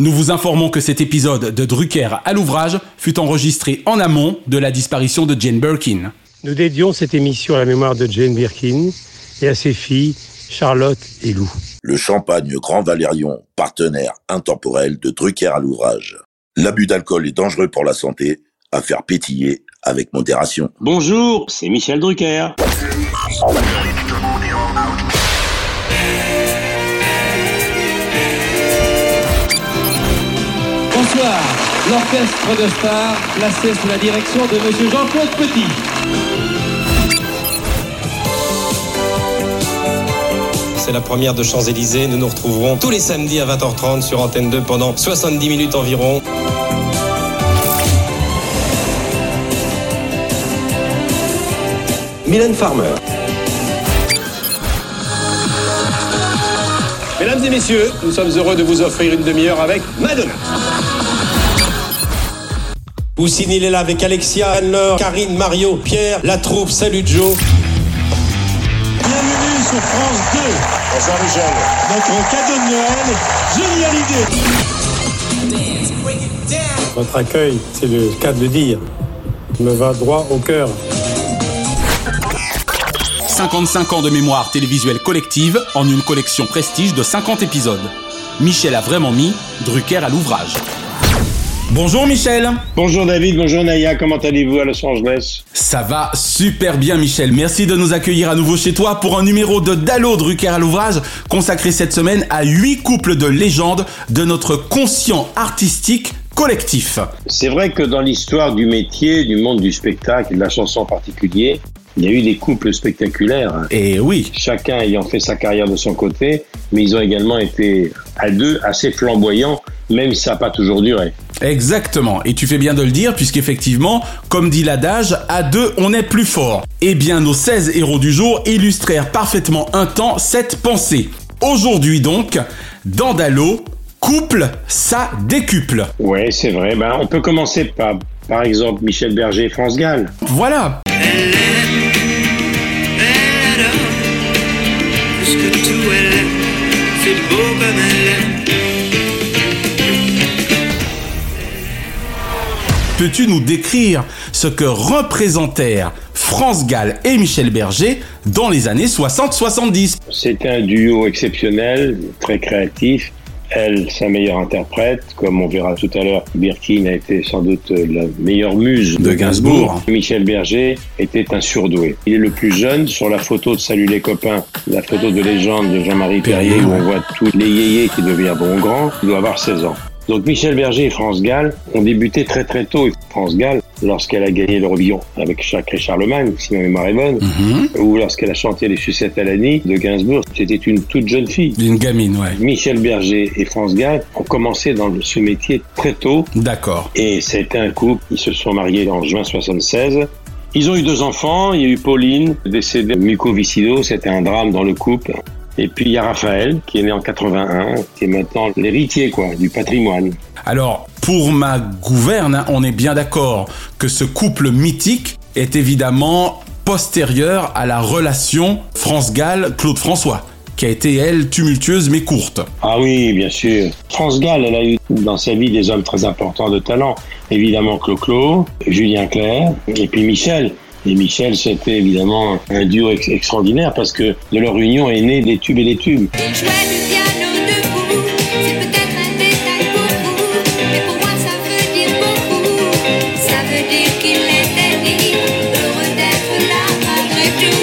Nous vous informons que cet épisode de Drucker à l'ouvrage fut enregistré en amont de la disparition de Jane Birkin. Nous dédions cette émission à la mémoire de Jane Birkin et à ses filles Charlotte et Lou. Le champagne Grand Valérion, partenaire intemporel de Drucker à l'ouvrage. L'abus d'alcool est dangereux pour la santé, à faire pétiller avec modération. Bonjour, c'est Michel Drucker. L'orchestre de stars placé sous la direction de M. Jean-Claude Petit. C'est la première de Champs-Élysées. Nous nous retrouverons tous les samedis à 20h30 sur Antenne 2 pendant 70 minutes environ. Mylène Farmer. Mesdames et messieurs, nous sommes heureux de vous offrir une demi-heure avec Madonna. Poussine, il est là avec Alexia, Anne-Laure, Karine, Mario, Pierre, la troupe, salut Joe. Bienvenue sur France 2. Bonsoir Michel. Notre cadeau de Noël, génial idée. Votre accueil, c'est le cas de le dire, me va droit au cœur. 55 ans de mémoire télévisuelle collective en une collection prestige de 50 épisodes. Michel a vraiment mis Drucker à l'ouvrage. Bonjour Michel. Bonjour David, bonjour Naya, comment allez-vous à Los Angeles? Ça va super bien Michel, merci de nous accueillir à nouveau chez toi pour un numéro de Dallo Drucker à l'ouvrage consacré cette semaine à 8 couples de légendes de notre conscient artistique collectif. C'est vrai que dans l'histoire du métier, du monde du spectacle et de la chanson en particulier, il y a eu des couples spectaculaires. Et oui, Chacun ayant fait sa carrière de son côté, mais ils ont également été à deux assez flamboyants, même si ça n'a pas toujours duré. exactement. Et tu fais bien de le dire puisqu'effectivement, comme dit l'adage, à deux on est plus fort. Eh bien, nos 16 héros du jour illustrèrent parfaitement un temps cette pensée. Aujourd'hui donc, dans Dallo, couple, ça décuple. Ouais, c'est vrai. Ben, on peut commencer par, par exemple, Michel Berger et France Gall. Voilà. Elle elle Peux-tu nous décrire ce que représentèrent France Gall et Michel Berger dans les années 60-70 C'est un duo exceptionnel, très créatif. Elle, sa meilleure interprète, comme on verra tout à l'heure, Birkin a été sans doute la meilleure muse De Gainsbourg. Michel Berger était un surdoué. Il est le plus jeune sur la photo de Salut les copains, la photo de légende de Jean-Marie Perrier, Perrier, où on voit tous les yéyés qui deviendront grands. Il doit avoir 16 ans. Donc Michel Berger et France Gall ont débuté très très tôt. Et France Gall, lorsqu'elle a gagné l'Eurovision avec Sacré Charlemagne, si ma mémoire est bonne, Mhm. ou lorsqu'elle a chanté Les Sucettes à l'année de Gainsbourg, c'était une toute jeune fille. Une gamine, ouais. Michel Berger et France Gall ont commencé dans ce métier très tôt D'accord. et c'était un couple. Ils se sont mariés en juin 76. Ils ont eu deux enfants. Il y a eu Pauline, décédée de mucoviscidose. C'était un drame dans le couple. Et puis il y a Raphaël, qui est né en 81, qui est maintenant l'héritier quoi du patrimoine. Alors, pour ma gouverne, hein, on est bien d'accord que ce couple mythique est évidemment postérieur à la relation France Gall-Claude François, qui a été, elle, tumultueuse mais courte. Ah oui, bien sûr. France Gall, elle a eu dans sa vie des hommes très importants de talent. Évidemment Clo-Clo, Julien Clerc, et puis Michel. Et Michel, c'était évidemment un duo ex- extraordinaire parce que de leur union est né des tubes et des tubes.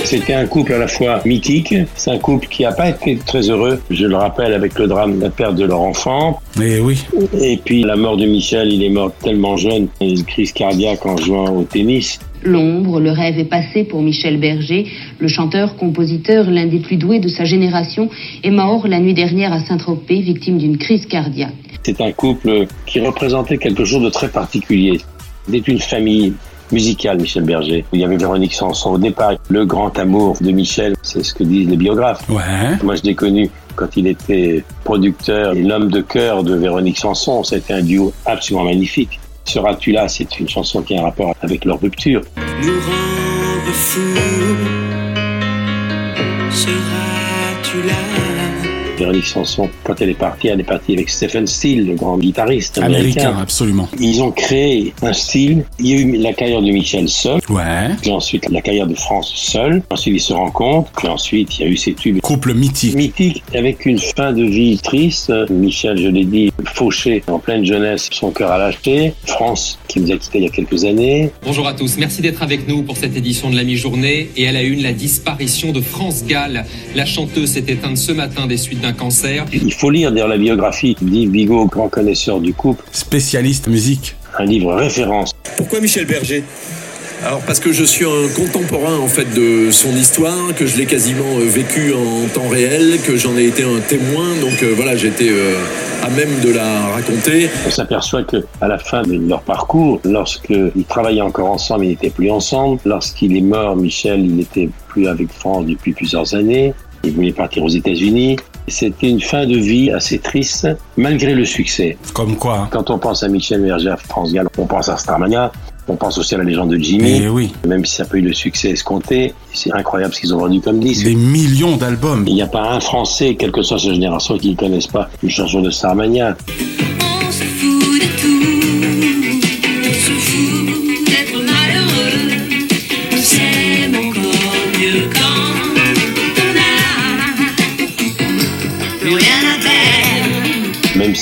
C'était un couple à la fois mythique, c'est un couple qui n'a pas été très heureux, je le rappelle, avec le drame de la perte de leur enfant. Et oui, Et puis la mort de Michel, il est mort tellement jeune, une crise cardiaque en jouant au tennis. L'ombre, le rêve est passé pour Michel Berger, le chanteur, compositeur, l'un des plus doués de sa génération, est mort la nuit dernière à Saint-Tropez, victime d'une crise cardiaque. C'est un couple qui représentait quelque chose de très particulier. C'était une famille musicale, Michel Berger. Il y avait Véronique Sanson au départ. Le grand amour de Michel, c'est ce que disent les biographes. ouais. Moi, je l'ai connu quand il était producteur et l'homme de cœur de Véronique Sanson. C'était un duo absolument magnifique. Seras-tu là? C'est une chanson qui a un rapport avec leur rupture. Véronique Sanson, quand elle est partie, elle est partie avec Stephen Steele, le grand guitariste Américain, américain. absolument. Ils ont créé un style. Il y a eu la carrière de Michel seul, Ouais. puis ensuite la carrière de France seul. Ensuite, ils se rencontrent, puis ensuite, il y a eu ces tubes Couple mythique. mythique avec une fin de vie triste. Michel, je l'ai dit, fauché en pleine jeunesse, son cœur a lâché. France, qui nous a quittés il y a quelques années. Bonjour à tous, merci d'être avec nous pour cette édition de la mi-journée. Et à la une, la disparition de France Gall. La chanteuse s'est éteinte ce matin des suites d'un cancer. Il faut lire d'ailleurs la biographie d'Yves Bigot, grand connaisseur du couple, Spécialiste musique. un livre référence. Pourquoi Michel Berger? Alors parce que je suis un contemporain en fait de son histoire, que je l'ai quasiment euh, vécu en temps réel, que j'en ai été un témoin, donc euh, voilà j'étais euh, à même de la raconter. On s'aperçoit que à la fin de leur parcours, lorsqu'ils travaillaient encore ensemble, ils n'étaient plus ensemble. Lorsqu'il est mort, Michel, il n'était plus avec France depuis plusieurs années. Il voulait partir aux États-Unis. C'était une fin de vie assez triste, malgré le succès. Comme quoi. Quand on pense à Michel Berger, à France Gall, on pense à Starmania, on pense aussi à la légende de Jimmy. Eh oui. Même si ça n'a pas eu le succès escompté, c'est incroyable ce qu'ils ont vendu comme disque. Des millions d'albums. Il n'y a pas un Français, quelle que soit sa génération, qui ne connaisse pas une chanson de Starmania.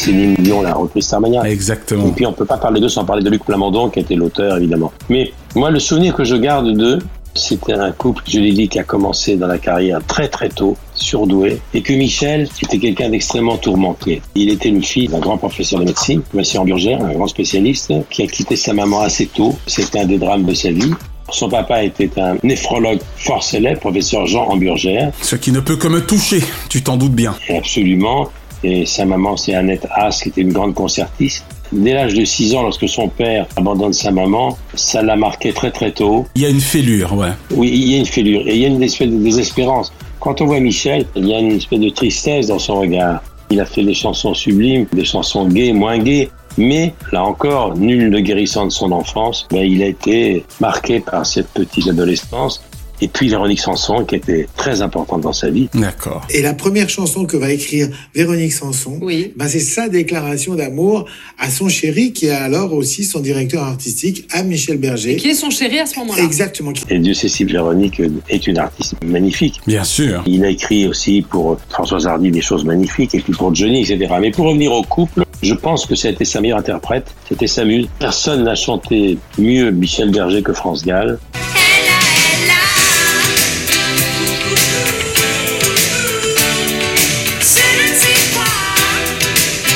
Céline Dion l'a repris Starmania. Et Exactement. puis on peut pas parler d'eux sans parler de Luc Plamondon, qui était l'auteur, évidemment. Mais moi, le souvenir que je garde d'eux, c'était un couple, je l'ai dit, qui a commencé dans la carrière très très tôt, surdoué, et que Michel était quelqu'un d'extrêmement tourmenté. Il était le fils d'un grand professeur de médecine, Monsieur Amburgère, un grand spécialiste, qui a quitté sa maman assez tôt. C'était un des drames de sa vie. Son papa était un néphrologue fort célèbre, professeur Jean Amburgère, Ce qui ne peut que me toucher, tu t'en doutes bien. et absolument. Et sa maman, c'est Annette Haas, qui était une grande concertiste. Dès l'âge de 6 ans, lorsque son père abandonne sa maman, ça l'a marqué très très tôt. Il y a une fêlure, ouais. Oui, il y a une fêlure et il y a une espèce de désespérance. Quand on voit Michel, il y a une espèce de tristesse dans son regard. Il a fait des chansons sublimes, des chansons gaies, moins gaies. Mais là encore, nul ne guérissant de son enfance, ben, il a été marqué par cette petite adolescence. Et puis Véronique Sanson, qui était très importante dans sa vie. D'accord. Et la première chanson que va écrire Véronique Sanson, Oui. ben c'est sa déclaration d'amour à son chéri, qui est alors aussi son directeur artistique, à Michel Berger. Qui est son chéri à ce moment-là Exactement. Et Dieu sait si Véronique est une artiste magnifique. Bien sûr. Il a écrit aussi pour Françoise Hardy des choses magnifiques, et puis pour Johnny, etc. Mais pour revenir au couple, je pense que c'était sa meilleure interprète, c'était sa muse. Personne n'a chanté mieux Michel Berger que France Gall.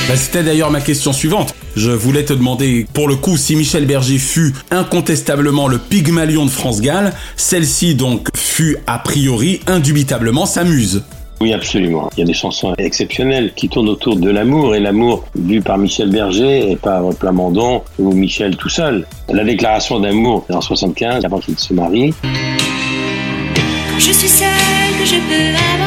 Bah, C'était d'ailleurs ma question suivante. Je voulais te demander, pour le coup, si Michel Berger fut incontestablement le Pygmalion de France Gall, celle-ci donc fut a priori indubitablement sa muse. Oui, absolument. Il y a des chansons exceptionnelles qui tournent autour de l'amour, et l'amour vu par Michel Berger et par Plamondon ou Michel tout seul. La déclaration d'amour en 75, avant qu'il se marie, Quand je suis seule, que je peux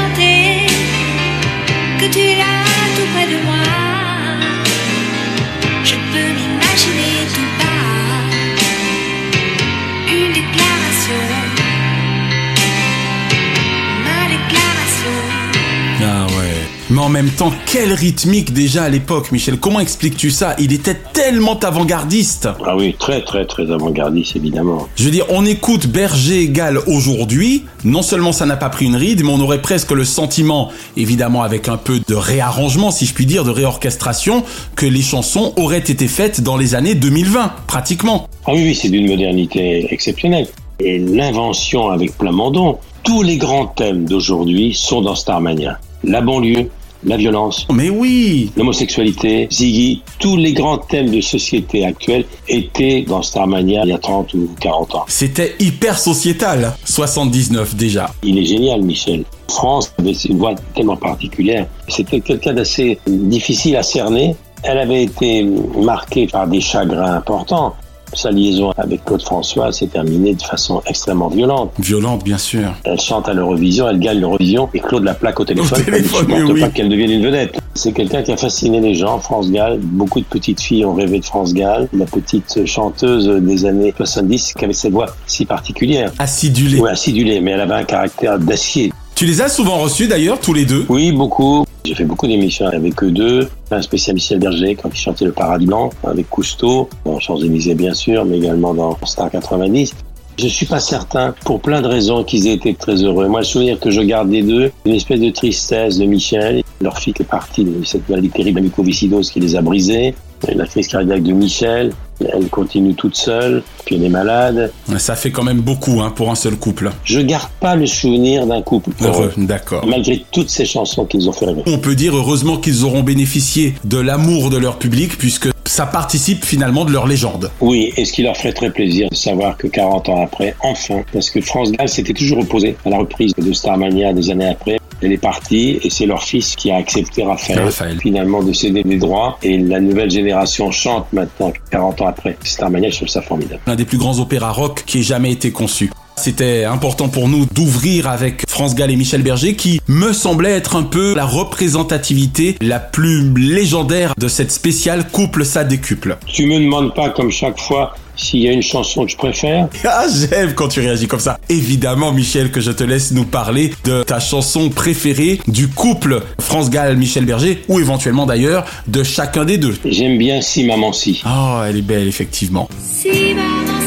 Mais en même temps, quelle rythmique déjà à l'époque, Michel. Comment expliques-tu ça? Il était tellement avant-gardiste. ah oui, très très très avant-gardiste évidemment. Je veux dire, on écoute Berger Gall aujourd'hui. Non seulement ça n'a pas pris une ride, mais on aurait presque le sentiment, évidemment avec un peu de réarrangement, si je puis dire, de réorchestration, que les chansons auraient été faites dans les années 2020, pratiquement. Ah oui, oui, c'est d'une modernité exceptionnelle. Et l'invention avec Plamondon, tous les grands thèmes d'aujourd'hui sont dans Starmania. La banlieue, la violence, Mais oui l'homosexualité, Ziggy, tous les grands thèmes de société actuelle étaient dans Starmania il y a 30 ou 40 ans. C'était hyper sociétal, 79 déjà. Il est génial, Michel. France avait une voix tellement particulière. C'était quelqu'un d'assez difficile à cerner. Elle avait été marquée par des chagrins importants. Sa liaison avec Claude François s'est terminée de façon extrêmement violente. Violente, bien sûr. Elle chante à l'Eurovision, elle gagne l'Eurovision et Claude la plaque au téléphone. Au téléphone, il ne supporte oui. pas qu'elle devienne une vedette. C'est quelqu'un qui a fasciné les gens, France Gall. Beaucoup de petites filles ont rêvé de France Gall, la petite chanteuse des années 70 qui avait cette voix si particulière. Acidulé. Oui, acidulée, mais elle avait un caractère d'acier. Tu les as souvent reçus d'ailleurs, tous les deux Oui, beaucoup. J'ai fait beaucoup d'émissions avec eux deux. Un spécial Michel Berger quand il chantait Le Paradis Blanc avec Cousteau, dans Champs-Élysées bien sûr, mais également dans Star 90. Je suis pas certain, pour plein de raisons, qu'ils aient été très heureux. Moi, le souvenir que je garde des deux, une espèce de tristesse de Michel. Leur fille est partie de cette maladie terrible, la mucoviscidose, qui les a brisés. La crise cardiaque de Michel, elle continue toute seule, puis elle est malade. Ça fait quand même beaucoup hein, pour un seul couple. Je garde pas le souvenir d'un couple Heureux, d'accord. malgré toutes ces chansons qu'ils ont fait rêver. On peut dire heureusement qu'ils auront bénéficié de l'amour de leur public puisque ça participe finalement de leur légende. Oui, et ce qui leur ferait très plaisir de savoir que 40 ans après, enfin, parce que France Gall s'était toujours opposé à la reprise de Starmania des années après, elle est partie et c'est leur fils qui a accepté Raphaël, Raphaël. finalement de céder des droits et la nouvelle génération chante maintenant 40 ans après Starmania, je trouve ça formidable. L'un des plus grands opéras rock qui ait jamais été conçu. C'était important pour nous d'ouvrir avec France Gall et Michel Berger qui me semblait être un peu la représentativité la plus légendaire de cette spéciale couple ça décuple. Tu me demandes pas comme chaque fois s'il y a une chanson que je préfère? Ah, j'aime quand tu réagis comme ça. Évidemment, Michel, que je te laisse nous parler de ta chanson préférée du couple France Gall, Michel Berger, ou éventuellement d'ailleurs de chacun des deux. J'aime bien Si Maman Si. Oh, elle est belle, effectivement. Si maman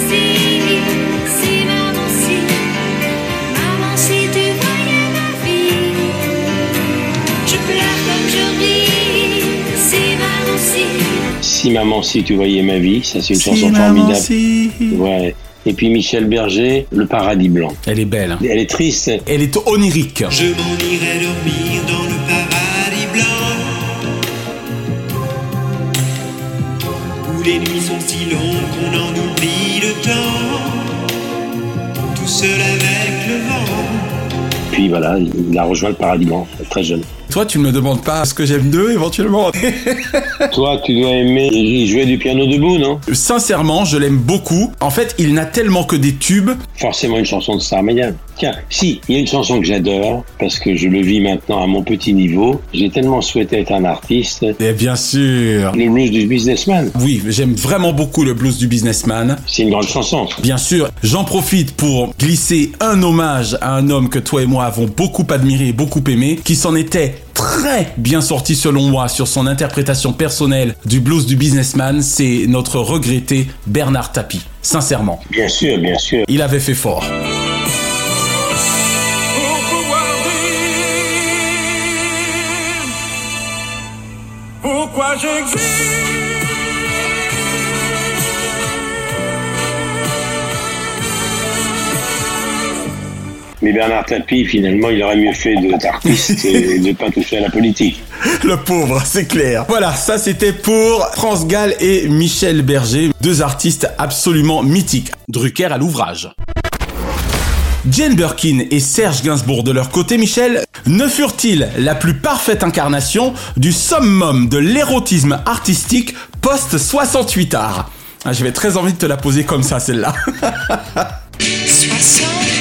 Si Maman Si tu voyais ma vie, ça c'est une Si, chanson maman, formidable. si. Ouais. Et puis Michel Berger, Le Paradis Blanc. Elle est belle. hein. Elle est triste. Elle est onirique. Je m'en irai dormir dans le paradis blanc Où les nuits sont si longues qu'on en oublie le temps Tout seul avec le vent Puis voilà, il a rejoint le Paradis Blanc, très jeune. Toi, tu ne me demandes pas ce que j'aime d'eux, éventuellement. Toi, tu dois aimer jouait du piano debout, non? Sincèrement, je l'aime beaucoup. En fait, il n'a tellement que des tubes. Forcément une chanson de Starmania. Tiens, si, il y a une chanson que j'adore, parce que je le vis maintenant à mon petit niveau. J'ai tellement souhaité être un artiste. Et bien sûr. Le blues du businessman. Oui, j'aime vraiment beaucoup le blues du businessman. C'est une grande chanson. Bien sûr, j'en profite pour glisser un hommage à un homme que toi et moi avons beaucoup admiré et beaucoup aimé, qui s'en était très bien sorti selon moi sur son interprétation personnelle du blues du businessman, c'est notre regretté Bernard Tapie. Sincèrement, Bien sûr, bien sûr. il avait fait fort. Mais Bernard Tapie, finalement, il aurait mieux fait d'être artiste et de ne pas toucher à la politique. Le pauvre, c'est clair. Voilà, ça c'était pour France Gall et Michel Berger, deux artistes absolument mythiques. Drucker à l'ouvrage. Jane Birkin et Serge Gainsbourg de leur côté, Michel, ne furent-ils la plus parfaite incarnation du summum de l'érotisme artistique post-68 art? Ah, J'avais très envie de te la poser comme ça, celle-là.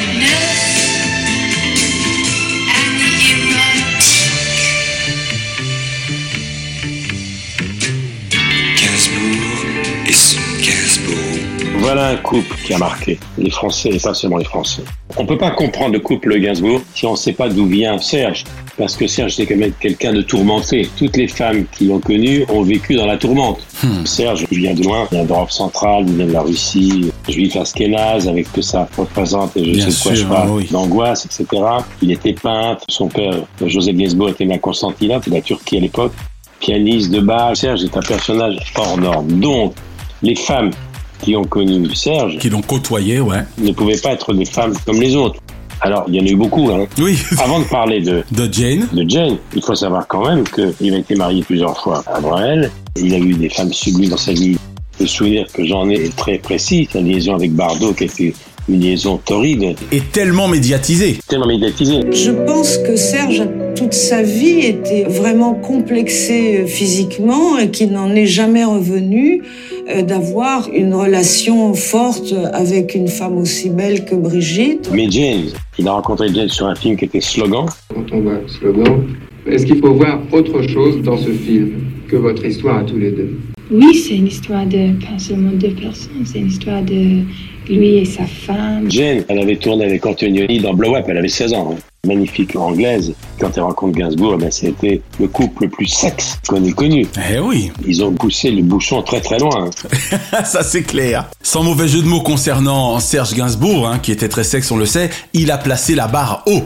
Voilà un couple qui a marqué les Français et pas seulement les Français. On peut pas comprendre le couple Gainsbourg si on ne sait pas d'où vient Serge. Parce que Serge, c'est quand même quelqu'un de tourmenté. Toutes les femmes qui l'ont connu ont vécu dans la tourmente. Serge vient de loin, il vient d'Europe centrale, il vient de la Russie, juif askénaze, avec que ça représente, et je Bien sais de quoi sûr, je parle, oui. d'angoisse, etc. Il était peintre, son père, Joseph Gainsbourg, était né à Constantinople, la Turquie à l'époque, pianiste de base. Serge est un personnage hors norme. Donc, les femmes qui ont connu Serge Qui l'ont côtoyé, ouais. ne pouvaient pas être des femmes comme les autres. Alors, il y en a eu beaucoup. Hein. Oui, Avant de parler de, de Jane. de Jane, il faut savoir quand même qu'il a été marié plusieurs fois à Braille. Il a eu des femmes sublimes dans sa vie. Le souvenir que j'en ai est très précis. Sa liaison avec Bardot, qui a été une liaison torride, est tellement médiatisée. tellement médiatisée. Je pense que Serge, toute sa vie, était vraiment complexé euh, physiquement et qu'il n'en est jamais revenu euh, d'avoir une relation forte avec une femme aussi belle que Brigitte. Mais Jane, il a rencontré Jane sur un film qui était Slogan. Quand on voit slogan, est-ce qu'il faut voir autre chose dans ce film que votre histoire à tous les deux? Oui, c'est une histoire de pas seulement deux personnes, c'est une histoire de lui et sa femme. Jane, elle avait tourné avec Antonioni dans Blow Up, elle avait 16 ans. hein. magnifique anglaise. Quand elle rencontre Gainsbourg, ben, c'était le couple le plus sexe qu'on ait connu. Eh oui. Ils ont poussé le bouchon très très loin. Ça c'est clair. Sans mauvais jeu de mots concernant Serge Gainsbourg, hein, qui était très sexe, on le sait, il a placé la barre haut.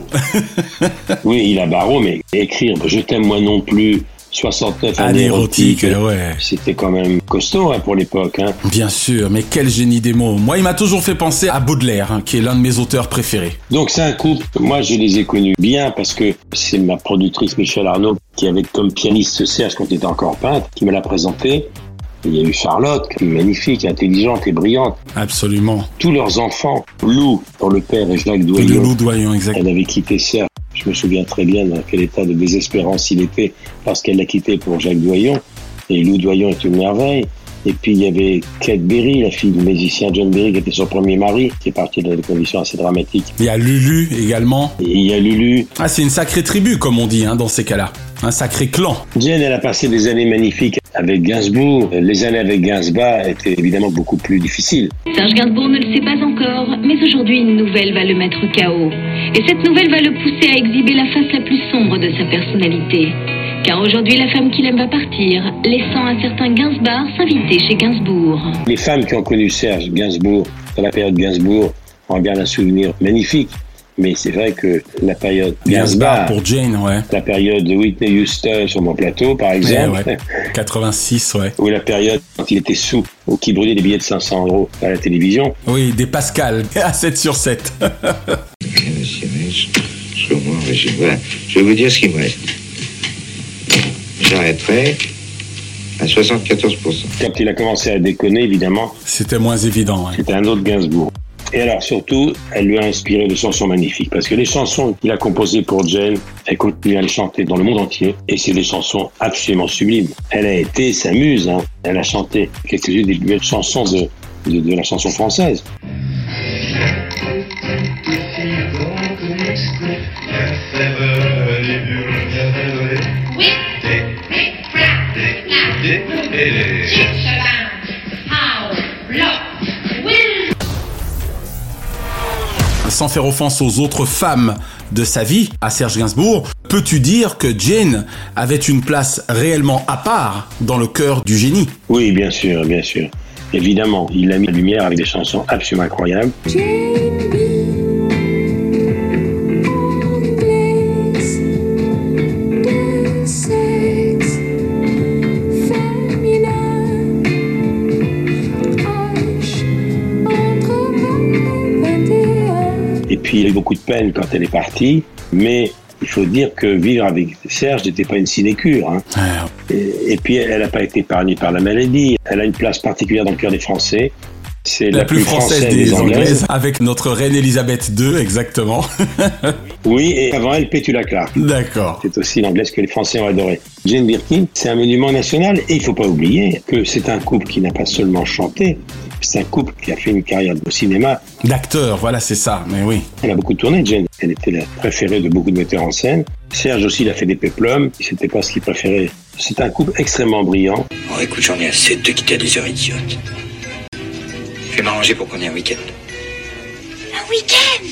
oui, il a barreau, mais écrire Je t'aime moi non plus, 69 années érotiques, ouais. c'était quand même costaud hein, pour l'époque. Hein. Bien sûr, mais quel génie des mots. Moi, il m'a toujours fait penser à Baudelaire, hein, qui est l'un de mes auteurs préférés. Donc c'est un couple, moi je les ai connus bien parce que c'est ma productrice Michel Arnaud qui avait comme pianiste Serge quand il était encore peintre, qui me l'a présenté. Il y a eu Charlotte, qui est magnifique, intelligente et brillante. Absolument. Tous leurs enfants, Lou pour le père et Jacques Et Doyon. le loup doyon, exact. Elle avait quitté Serge. Je me souviens très bien dans quel état de désespérance il était parce qu'elle l'a quitté pour Jacques Doyon. Et Lou Doyon est une merveille. Et puis il y avait Kate Berry, la fille du musicien John Berry, qui était son premier mari, qui est parti dans des conditions assez dramatiques. Il y a Lulu également. Et il y a Lulu. Ah, c'est une sacrée tribu, comme on dit, hein, dans ces cas-là. Un sacré clan. Jane, elle a passé des années magnifiques avec Gainsbourg. Les années avec Gainsbourg étaient évidemment beaucoup plus difficiles. Serge Gainsbourg ne le sait pas encore, mais aujourd'hui une nouvelle va le mettre KO. Et cette nouvelle va le pousser à exhiber la face la plus sombre de sa personnalité. Car aujourd'hui la femme qu'il aime va partir, laissant un certain Gainsbourg s'inviter chez Gainsbourg. Les femmes qui ont connu Serge Gainsbourg, dans la période Gainsbourg, en gardent un souvenir magnifique. Mais c'est vrai que la période Gainsbourg pour Jane, ouais. la période de Whitney Houston sur mon plateau, par exemple, Ouais, ouais. 86, ouais. ou la période quand il était sous, ou qui brûlait des billets de 500 euros à la télévision, Oui, des Pascal, à 7 sur 7. Je vais vous dire ce qui me reste. J'arrêterai à 74%. quand il a commencé à déconner, évidemment, C'était moins évident. ouais. c'était un autre Gainsbourg. Et alors surtout, elle lui a inspiré des chansons magnifiques, parce que les chansons qu'il a composées pour Jane, elle continue à les chanter dans le monde entier, et c'est des chansons absolument sublimes. Elle a été sa muse, hein. elle a chanté quelques-unes des belles chansons de la chanson française. Sans faire offense aux autres femmes de sa vie, à Serge Gainsbourg, peux-tu dire que Jane avait une place réellement à part dans le cœur du génie? Oui, bien sûr, bien sûr. Évidemment, il a mis la lumière avec des chansons absolument incroyables. Puis, il a eu beaucoup de peine quand elle est partie, mais il faut dire que vivre avec Serge n'était pas une sinécure. hein. Et, et puis, elle n'a pas été épargnée par la maladie. Elle a une place particulière dans le cœur des Français. C'est la, plus française des Anglaises, avec notre reine Elisabeth II, exactement. Oui, et avant elle, Pétula Clark. D'accord. C'est aussi l'anglaise que les Français ont adorée. Jane Birkin, c'est un monument national et il faut pas oublier que c'est un couple qui n'a pas seulement chanté, c'est un couple qui a fait une carrière au cinéma. D'acteur, voilà, c'est ça, mais oui. Elle a beaucoup tourné, Jane. Elle était la préférée de beaucoup de metteurs en scène. Serge aussi, il a fait des péplums. C'était pas ce qu'il préférait. C'est un couple extrêmement brillant. Bon, écoute, j'en ai assez de te quitter à des heures idiotes. Je vais m'arranger pour qu'on ait un week-end. Un week-end?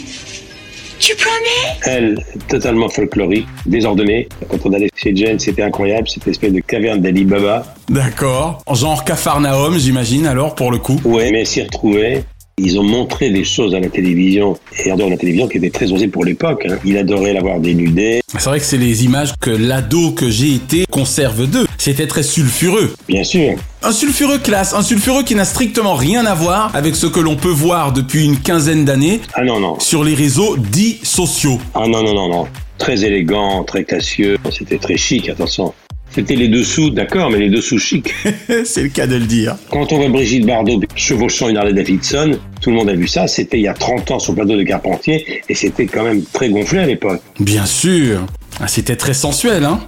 Tu promets? Elle, totalement folklorique, désordonnée. Quand on allait chez Jane, c'était incroyable, cette espèce de caverne d'Ali Baba. D'accord. Genre Capharnaüm, j'imagine, alors, pour le coup. Ouais, mais elle s'y retrouvait. Ils ont montré des choses à la télévision et en dehors de la télévision qui étaient très osées pour l'époque. hein. Il adorait l'avoir dénudée. C'est vrai que c'est les images que l'ado que j'ai été conserve d'eux. C'était très sulfureux. Bien sûr. Un sulfureux classe, un sulfureux qui n'a strictement rien à voir avec ce que l'on peut voir depuis une quinzaine d'années Ah non, non. sur les réseaux dits sociaux. Ah non, non, non, non. Très élégant, très classieux. C'était très chic, attention. C'était les dessous, d'accord, mais les dessous chics. c'est le cas de le dire. Quand on voit Brigitte Bardot chevauchant une Harley Davidson, tout le monde a vu ça. C'était il y a 30 ans sur le plateau de Carpentier et c'était quand même très gonflé à l'époque. Bien sûr. Ah, C'était très sensuel, hein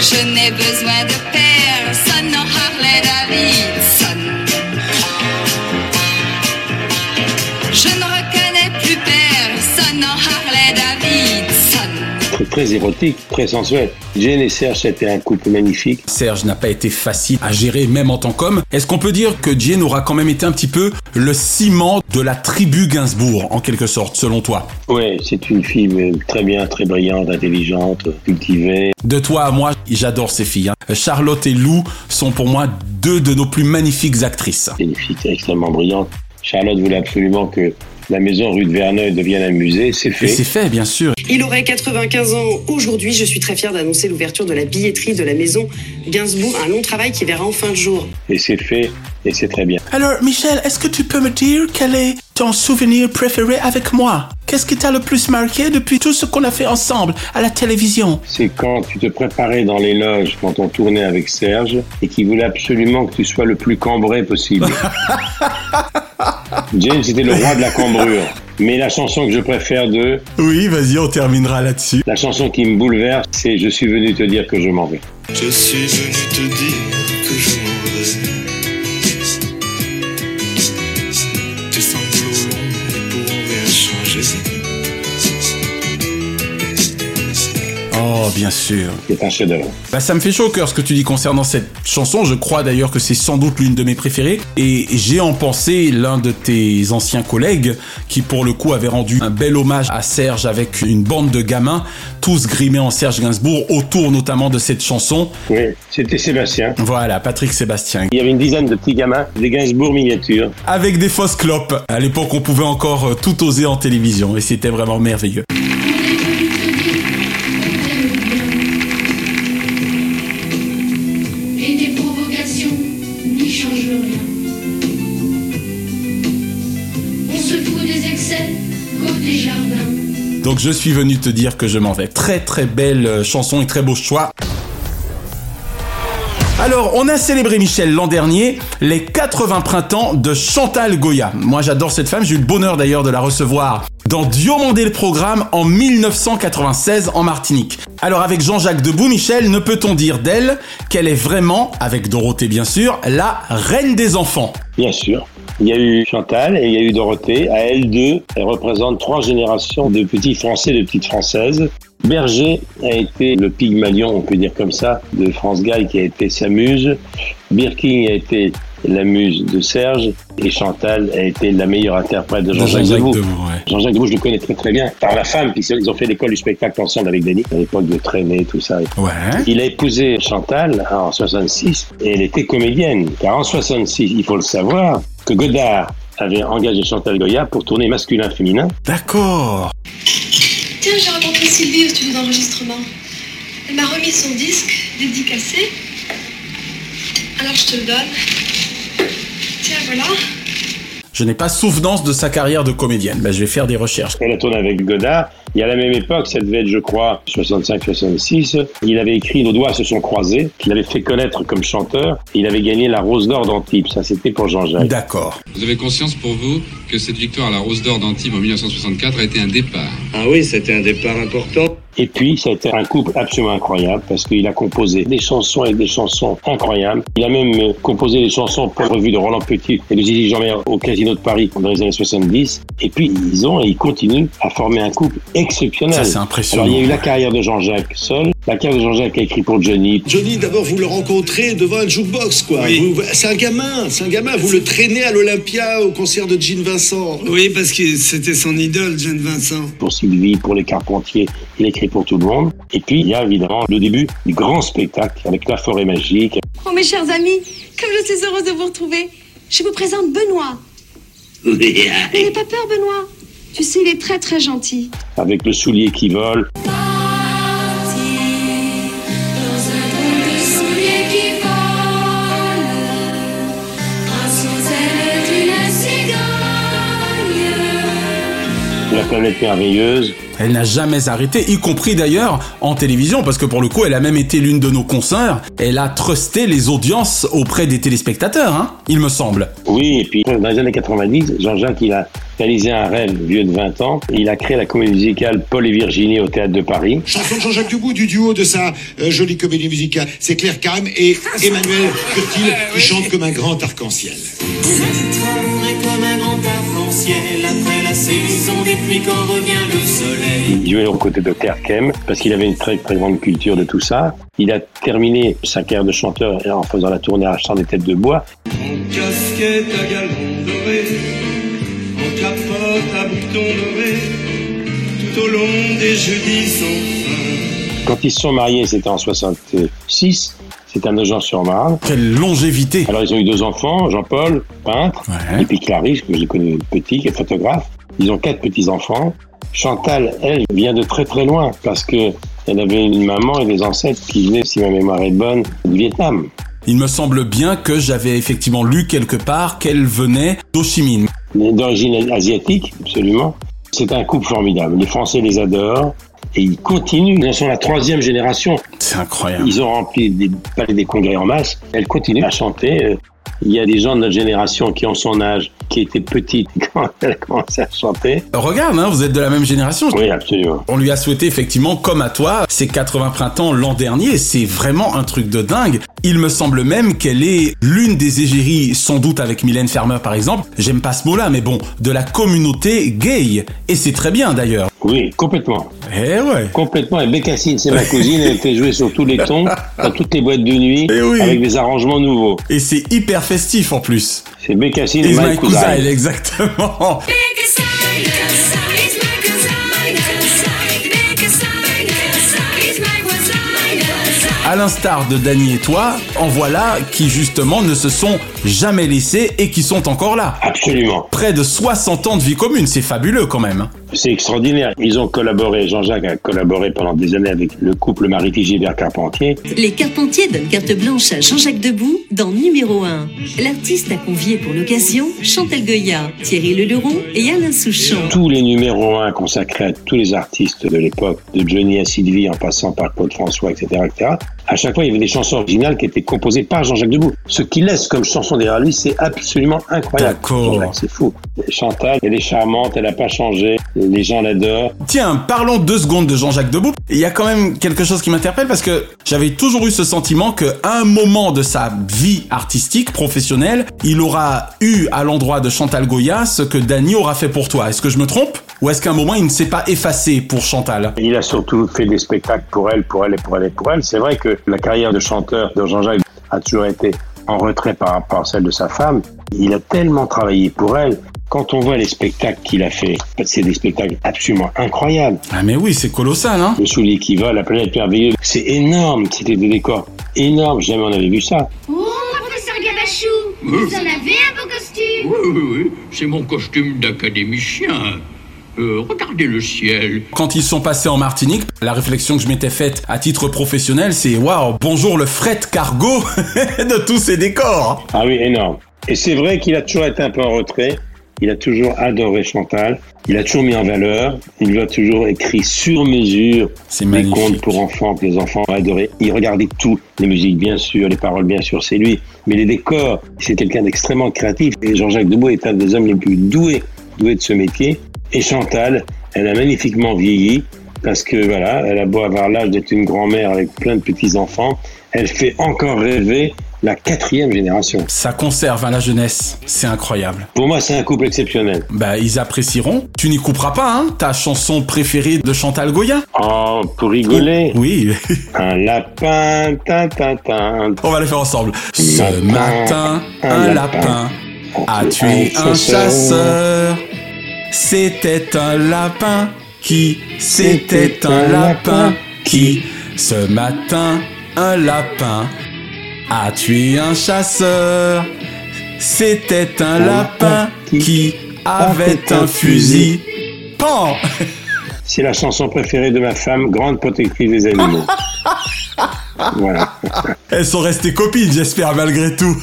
Je n'ai besoin de personne en Harley Davidson. Très, très érotique, très sensuel. Jane et Serge, c'était un couple magnifique. Serge n'a pas été facile à gérer même en tant qu'homme. Est-ce qu'on peut dire que Jane aura quand même été un petit peu le ciment de la tribu Gainsbourg, en quelque sorte, selon toi? Ouais, c'est une fille mais très bien, très brillante, intelligente, cultivée. De toi à moi, j'adore ces filles. hein. Charlotte et Lou sont pour moi deux de nos plus magnifiques actrices. C'est une fille extrêmement brillante. Charlotte voulait absolument que la maison rue de Verneuil devienne un musée. C'est Et fait. c'est fait, bien sûr. Il aurait 95 ans aujourd'hui. Je suis très fière d'annoncer l'ouverture de la billetterie de la maison Gainsbourg, un long travail qui verra enfin le jour. Et c'est fait. Et c'est très bien. Alors, Michel, est-ce que tu peux me dire quel est ton souvenir préféré avec moi? Qu'est-ce qui t'a le plus marqué depuis tout ce qu'on a fait ensemble à la télévision? C'est quand tu te préparais dans les loges, quand on tournait avec Serge, et qu'il voulait absolument que tu sois le plus cambré possible. James était le roi de la cambrure. Mais la chanson que je préfère de, Oui, vas-y, on terminera là-dessus. la chanson qui me bouleverse, c'est Je suis venu te dire que je m'en vais. Je suis venu te dire Oh, bien sûr. C'est un chef-d'œuvre. Bah, ça me fait chaud au cœur ce que tu dis concernant cette chanson. Je crois d'ailleurs que c'est sans doute l'une de mes préférées. Et j'ai en pensé l'un de tes anciens collègues qui, pour le coup, avait rendu un bel hommage à Serge avec une bande de gamins, tous grimés en Serge Gainsbourg, autour notamment de cette chanson. Oui, c'était Sébastien. Voilà, Patrick Sébastien. Il y avait une dizaine de petits gamins, des Gainsbourg miniatures. Avec des fausses clopes. À l'époque, on pouvait encore euh, tout oser en télévision et c'était vraiment merveilleux. Donc je suis venu te dire que je m'en vais. Très très belle euh, chanson et très beau choix. Alors, on a célébré, Michel, l'an dernier, les 80 printemps de Chantal Goya. Moi, j'adore cette femme. J'ai eu le bonheur d'ailleurs de la recevoir dans Diomandé le programme en 1996 en Martinique. Alors, avec Jean-Jacques Debout, Michel, ne peut-on dire d'elle qu'elle est vraiment, avec Dorothée bien sûr, la reine des enfants? Bien sûr. Il y a eu Chantal et il y a eu Dorothée. À elles deux, elles représentent trois générations de petits Français, de petites Françaises. Berger a été le Pygmalion, on peut dire comme ça, de France Gall, qui a été sa muse. Birkin a été la muse de Serge. Et Chantal a été la meilleure interprète de Jean-Jacques Jean-Jacques Debout. Debout, ouais. Jean-Jacques Debout, je le connais très très bien. Par la femme, ils ont fait l'école du spectacle ensemble avec Denis, à l'époque de Traîner, tout ça. Ouais. Il a épousé Chantal en 66 et elle était comédienne. Car en 66, il faut le savoir, que Godard avait engagé Chantal Goya pour tourner masculin-féminin. D'accord. Tiens, j'ai rencontré Sylvie au studio d'enregistrement. Elle m'a remis son disque dédicacé. Alors je te le donne. Tiens, voilà. Je n'ai pas souvenance de sa carrière de comédienne. Ben, je vais faire des recherches. Elle a tourné avec Godard. Et à la même époque, ça devait être, je crois, 65-66, il avait écrit Nos doigts se sont croisés, qu'il avait fait connaître comme chanteur. Il avait gagné la Rose d'Or d'Antibes. Ça, c'était pour Jean-Jacques. D'accord. Vous avez conscience pour vous que cette victoire à la Rose d'Or d'Antibes en 1964 a été un départ? Ah oui, c'était un départ important. Et puis, ça a été un couple absolument incroyable parce qu'il a composé des chansons et des chansons incroyables. Il a même euh, composé des chansons pour la revue de Roland Petit et de Gigi Jean-Mer au Casino de Paris dans les années 70. Et puis, ils ont et ils continuent à former un couple exceptionnel. Ça, c'est impressionnant. Alors, il y a eu la carrière de Jean-Jacques seul, la carrière de Jean-Jacques a écrit pour Johnny. Johnny, d'abord, vous le rencontrez devant un jukebox, quoi. Vous- C'est un gamin, c'est un gamin. Vous le traînez à l'Olympia au concert de Gene Vincent. Oui, parce que c'était son idole, Jeanne Vincent. Pour Sylvie, pour les Carpentiers, il écrit pour tout le monde. Et puis, il y a évidemment le début du grand spectacle avec la forêt magique. Oh mes chers amis, comme je suis heureuse de vous retrouver, je vous présente Benoît. N'ayez pas peur Benoît. Tu sais, il est très très gentil. avec le soulier qui vole. La planète merveilleuse. Elle n'a jamais arrêté, y compris d'ailleurs en télévision, parce que pour le coup, elle a même été l'une de nos consoeurs. Elle a trusté les audiences auprès des téléspectateurs, hein, il me semble. Oui, et puis dans les années 90, Jean-Jacques, il a réalisé un rêve vieux de 20 ans. Il a créé la comédie musicale Paul et Virginie au Théâtre de Paris. Chanson de Jean-Jacques Debout du duo de sa euh, jolie comédie musicale. C'est Claire Carême et Emmanuel Curtil qui chantent comme un grand arc-en-ciel. Comme un grand arc-en-ciel après la saison des pluies quand revient le soleil. Il jouait aux côtés de Claire Kem parce qu'il avait une très très grande culture de tout ça. Il a terminé sa carrière de chanteur en faisant la tournée arrachant des têtes de bois. En casquette à galon doré, en capote à boutons dorés, tout au long des jeudis sans fin. Quand ils se sont mariés, c'était en 66. C'est à Nogent-sur-Marne. Quelle longévité Alors, ils ont eu deux enfants, Jean-Paul, peintre, et puis Clarisse, que j'ai connu petit, qui est photographe. Ils ont quatre petits-enfants. Chantal, elle, vient de très très loin, parce que elle avait une maman et des ancêtres qui venaient, si ma mémoire est bonne, du Vietnam. Il me semble bien que j'avais effectivement lu quelque part qu'elle venait d'Ho Chi Minh. D'origine asiatique, absolument. C'est un couple formidable. Les Français les adorent. Et ils continuent. Ils en sont la troisième génération. C'est incroyable. Ils ont rempli des palais des congrès en masse. Elle continue à chanter. Il y a des gens de notre génération qui ont son âge, qui étaient petites quand elle a commencé à chanter. Regarde, hein, vous êtes de la même génération. Oui, absolument. On lui a souhaité effectivement, comme à toi, ses 80 printemps l'an dernier. C'est vraiment un truc de dingue. Il me semble même qu'elle est l'une des égéries, sans doute avec Mylène Farmer par exemple. J'aime pas ce mot-là, mais bon, de la communauté gay. Et c'est très bien d'ailleurs. Oui, complètement. Eh ouais. Complètement. Et Bécassine, c'est ma cousine. Elle fait jouer sur tous les tons, dans toutes les boîtes de nuit, Eh oui. avec des arrangements nouveaux. Et c'est hyper festif en plus. C'est Bécassine et my Mike Cousin. exactement. À l'instar de Danny et toi, en voilà qui justement ne se sont jamais laissés et qui sont encore là. Absolument. Près de 60 ans de vie commune, c'est fabuleux quand même. C'est extraordinaire. Ils ont collaboré, Jean-Jacques a collaboré pendant des années avec le couple Marie Gilbert Carpentier. Les Carpentiers donnent carte blanche à Jean-Jacques Debout dans Numéro 1. L'artiste a convié pour l'occasion Chantal Goya, Thierry Leluron et Alain Souchon. Tous les numéros 1 consacrés à tous les artistes de l'époque, de Johnny à Sylvie en passant par Claude François, etc., etc. À chaque fois, il y avait des chansons originales qui étaient composées par Jean-Jacques Debout. Ce qu'il laisse comme chanson derrière lui, c'est absolument incroyable. Jean-Jacques, C'est fou. Chantal, elle est charmante, elle n'a pas changé, les gens l'adorent. Tiens, parlons deux secondes de Jean-Jacques Debout. Il y a quand même quelque chose qui m'interpelle parce que j'avais toujours eu ce sentiment qu'à un moment de sa vie artistique, professionnelle, il aura eu à l'endroit de Chantal Goya ce que Danny aura fait pour toi. Est-ce que je me trompe Ou est-ce qu'à un moment il ne s'est pas effacé pour Chantal? Il a surtout fait des spectacles pour elle, pour elle et pour elle et pour elle. C'est vrai que la carrière de chanteur de Jean-Jacques a toujours été en retrait par rapport à celle de sa femme. Il a tellement travaillé pour elle. Quand on voit les spectacles qu'il a fait, c'est des spectacles absolument incroyables. Ah mais oui, c'est colossal, hein Le soulier qui vole, la planète merveilleuse, c'est énorme. C'était des décors énormes. Jamais on avait vu ça. Oh, professeur Gabachou, vous en avez un beau costume Oui, oui, oui, c'est mon costume d'académicien. Euh, regardez le ciel. Quand ils sont passés en Martinique, la réflexion que je m'étais faite à titre professionnel, c'est waouh, bonjour le fret cargo de tous ces décors. Ah oui, énorme. Et c'est vrai qu'il a toujours été un peu en retrait. Il a toujours adoré Chantal. Il a toujours mis en valeur. Il lui a toujours écrit sur mesure des contes pour enfants que les enfants ont adoré. Il regardait tout. Les musiques, bien sûr, les paroles, bien sûr, c'est lui. Mais les décors, c'est quelqu'un d'extrêmement créatif. Et Jean-Jacques Debout est un des hommes les plus doués, doués de ce métier. Et Chantal, elle a magnifiquement vieilli parce que voilà, elle a beau avoir l'âge d'être une grand-mère avec plein de petits-enfants, elle fait encore rêver la quatrième génération. Ça conserve hein, la jeunesse, c'est incroyable. Pour moi, c'est un couple exceptionnel. Bah, ils apprécieront. Tu n'y couperas pas, hein Ta chanson préférée de Chantal Goya Oh, pour rigoler Oui. Un lapin, tin, tin, tin. On va le faire ensemble. Ce matin, un lapin a tué un chasseur. C'était un lapin qui, c'était un lapin qui, ce matin, un lapin a tué un chasseur. C'était un lapin qui avait un fusil. Pan C'est la chanson préférée de ma femme, grande protectrice des animaux. voilà. Elles sont restées copines, j'espère, malgré tout.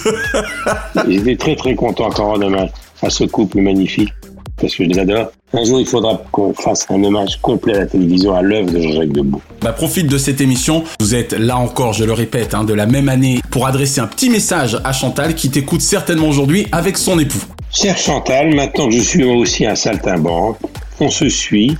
J'étais très très content encore en hommage à ce couple magnifique, parce que je les adore. Un jour, il faudra qu'on fasse un hommage complet à la télévision à l'œuvre de Jean-Jacques Debout. Bah, profite de cette émission. Vous êtes là encore, je le répète, hein, de la même année pour adresser un petit message à Chantal qui t'écoute certainement aujourd'hui avec son époux. Cher Chantal, maintenant que je suis moi aussi un saltimbanque, on se suit,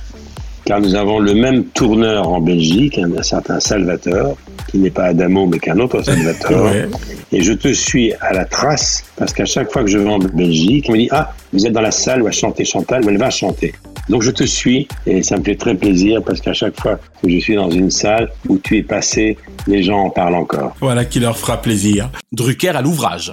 car nous avons le même tourneur en Belgique, un, un certain Salvatore, qui n'est pas Adamo, mais qu'un autre Salvatore. Ouais. Et je te suis à la trace, parce qu'à chaque fois que je vais en Belgique, on me dit, ah, vous êtes dans la salle où a chanté Chantal, mais elle va chanter. Donc je te suis et ça me fait très plaisir parce qu'à chaque fois que je suis dans une salle où tu es passé, les gens en parlent encore. Voilà qui leur fera plaisir. Drucker à l'ouvrage.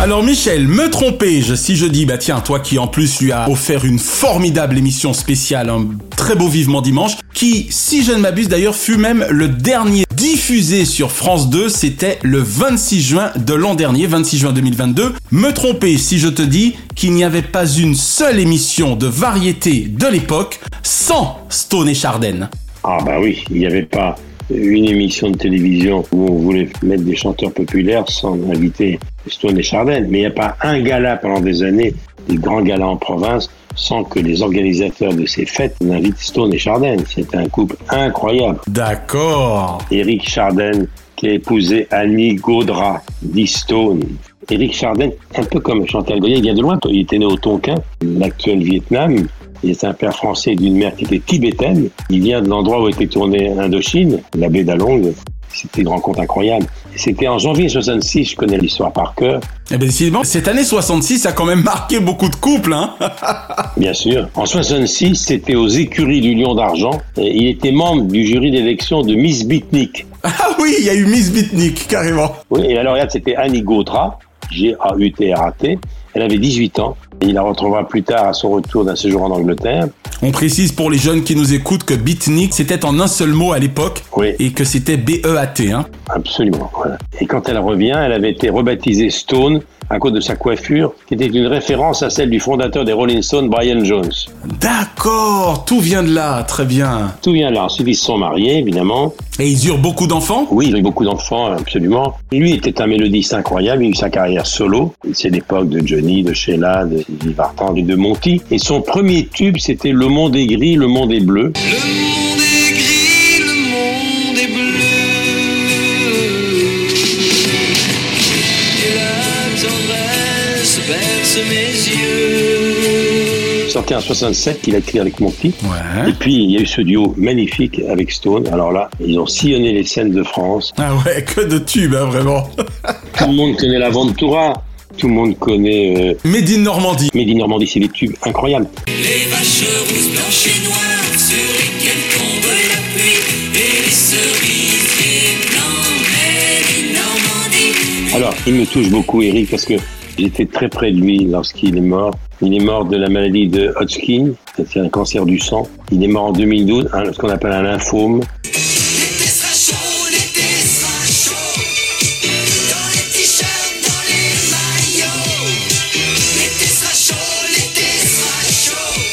Alors Michel, me trompais-je si je dis, bah tiens, toi qui en plus lui a offert une formidable émission spéciale, un très beau vivement dimanche, qui, si je ne m'abuse d'ailleurs, fut même le dernier diffusé sur France 2, c'était le 26 juin de l'an dernier, 26 juin 2022. Me tromper si je te dis qu'il n'y avait pas une seule émission de variété de l'époque sans Stone et Charden. Ah bah oui, il n'y avait pas une émission de télévision où on voulait mettre des chanteurs populaires sans inviter Stone et Chardin. Mais il n'y a pas un gala pendant des années, des grands galas en province, sans que les organisateurs de ces fêtes n'invitent Stone et Chardin. C'était un couple incroyable. D'accord. Éric Chardin qui a épousé Annie Gaudra, dit Stone. Éric Chardin, un peu comme Chantal Goya, il vient de loin. Il était né au Tonkin, l'actuel Vietnam. Il est un père français d'une mère qui était tibétaine. Il vient de l'endroit où était tournée Indochine, la baie d'Along. C'était une rencontre incroyable. C'était en janvier 66, je connais l'histoire par cœur. Eh ben décidément, cette année 66 a quand même marqué beaucoup de couples, hein Bien sûr. En 66, c'était aux écuries du Lion d'Argent. Il était membre du jury d'élection de Miss Bitnik. Ah oui, il y a eu Miss Bitnik, carrément. Oui, et la lauréate, c'était Annie Gaudra, G-A-U-T-R-A-T. Elle avait 18 ans. Il la retrouvera plus tard à son retour d'un séjour en Angleterre. On précise pour les jeunes qui nous écoutent que Beatnik, c'était en un seul mot à l'époque. Oui. Et que c'était B-E-A-T, hein. Absolument. Voilà. Et quand elle revient, elle avait été rebaptisée Stone à cause de sa coiffure, qui était une référence à celle du fondateur des Rolling Stones, Brian Jones. D'accord, tout vient de là, très bien. Tout vient là. Ensuite, ils se sont mariés, évidemment. Et ils eurent beaucoup d'enfants? Oui, ils ont eu beaucoup d'enfants, absolument. Lui était un mélodiste incroyable, il a eu sa carrière solo. C'est l'époque de Johnny, de Sheila, de Sylvie Vartan et de Monty. Et son premier tube, c'était Le monde est gris, le monde est bleu. Le monde est gris, le monde est bleu. Et la tendresse berce mes yeux. Sorti en 67, qu'il a écrit avec Monty. Ouais. Et puis, il y a eu ce duo magnifique avec Stone. Alors là, ils ont sillonné les scènes de France. Ah ouais, que de tubes, hein, vraiment. Tout le monde connaît la Ventura. Tout le monde connaît euh, Made in Normandie. Made in Normandie, c'est des tubes incroyables. Les vaches rousses, blanches et noires sur lesquelles tombe la pluie. Et les blancs, mais Normandie. Alors, il me touche beaucoup, Eric, parce que j'étais très près de lui lorsqu'il est mort. Il est mort de la maladie de Hodgkin, c'est un cancer du sang. Il est mort en 2012, un- ce qu'on appelle un lymphome.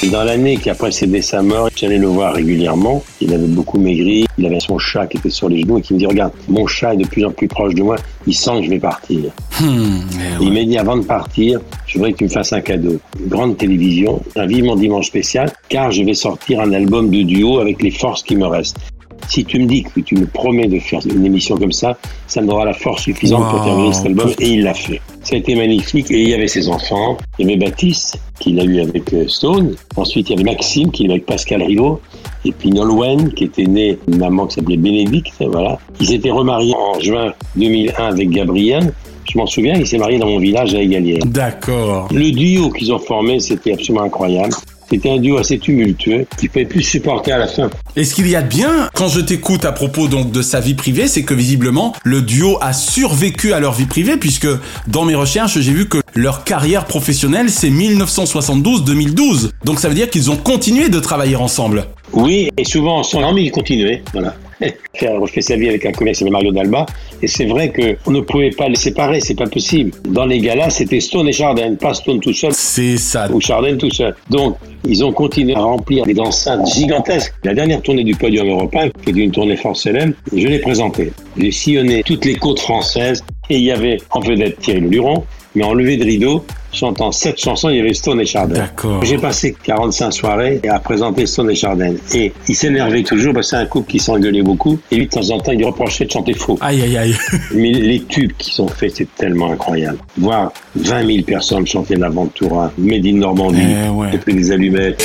Dans l'année qui a précédé sa mort, j'allais le voir régulièrement. Il avait beaucoup maigri. Il avait son chat qui était sur les genoux et qui me dit, regarde, mon chat est de plus en plus proche de moi. Il sent que je vais partir. Hmm, Il m'a dit, avant de partir, je voudrais que tu me fasses un cadeau. Une grande télévision, un vivement dimanche spécial, car je vais sortir un album de duo avec les forces qui me restent. Si tu me dis que tu me promets de faire une émission comme ça, ça me donnera la force suffisante pour terminer cet album. Et il l'a fait. Ça a été magnifique. Et il y avait ses enfants. Il y avait Baptiste, qu'il a eu avec euh, Stone. Ensuite, il y avait Maxime, qu'il a eu avec Pascal Rivaud. Et puis Nolwenn, qui était née d'une maman qui s'appelait Bénédicte. Voilà. Ils s'étaient remariés en juin 2001 avec Gabriel. Je m'en souviens, il s'est marié dans mon village à Égalière. D'accord. Le duo qu'ils ont formé, c'était absolument incroyable. C'était un duo assez tumultueux. Ne pouvait plus supporter à la fin. Et ce qu'il y a de bien, quand je t'écoute à propos donc de sa vie privée, c'est que visiblement, le duo a survécu à leur vie privée, puisque dans mes recherches, j'ai vu que leur carrière professionnelle, c'est 1972-2012. Donc ça veut dire qu'ils ont continué de travailler ensemble. Oui, et souvent. Non, mais il continuait. Voilà. Il a refait sa vie avec un qui s'appelait Mario Dalba. Et c'est vrai qu'on ne pouvait pas les séparer, c'est pas possible. Dans les galas, c'était Stone et Chardin, pas Stone tout seul. C'est ça. Ou Chardin tout seul. Donc, ils ont continué à remplir des enceintes gigantesques. La dernière tournée du podium européen, qui est une tournée fort célèbre, je l'ai présentée. J'ai sillonné toutes les côtes françaises et il y avait en vedette Thierry Luron, mais en levée de rideau, chantant sept chansons, il y avait Stone et Chardin. D'accord. J'ai passé 45 soirées à présenter Stone et Chardin. Et il s'énervait toujours parce que c'est un couple qui s'engueulait beaucoup. Et lui, de temps en temps, il lui reprochait de chanter faux. Aïe, aïe, aïe. Mais les tubes qui sont faits, c'est tellement incroyable. Voir 20 000 personnes chanter la Ventura, Made in Normandie, Eh ouais. et puis des allumettes.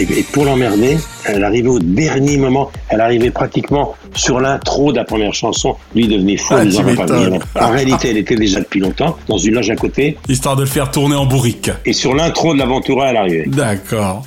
Et pour l'emmerder, elle arrivait au dernier moment. Elle arrivait pratiquement sur l'intro de la première chanson. Lui devenait fou Ah, en pas venir. En réalité, elle était déjà depuis longtemps dans une loge à côté. Histoire de le faire tourner en bourrique. Et sur l'intro de l'Aventura, elle arrivait. D'accord.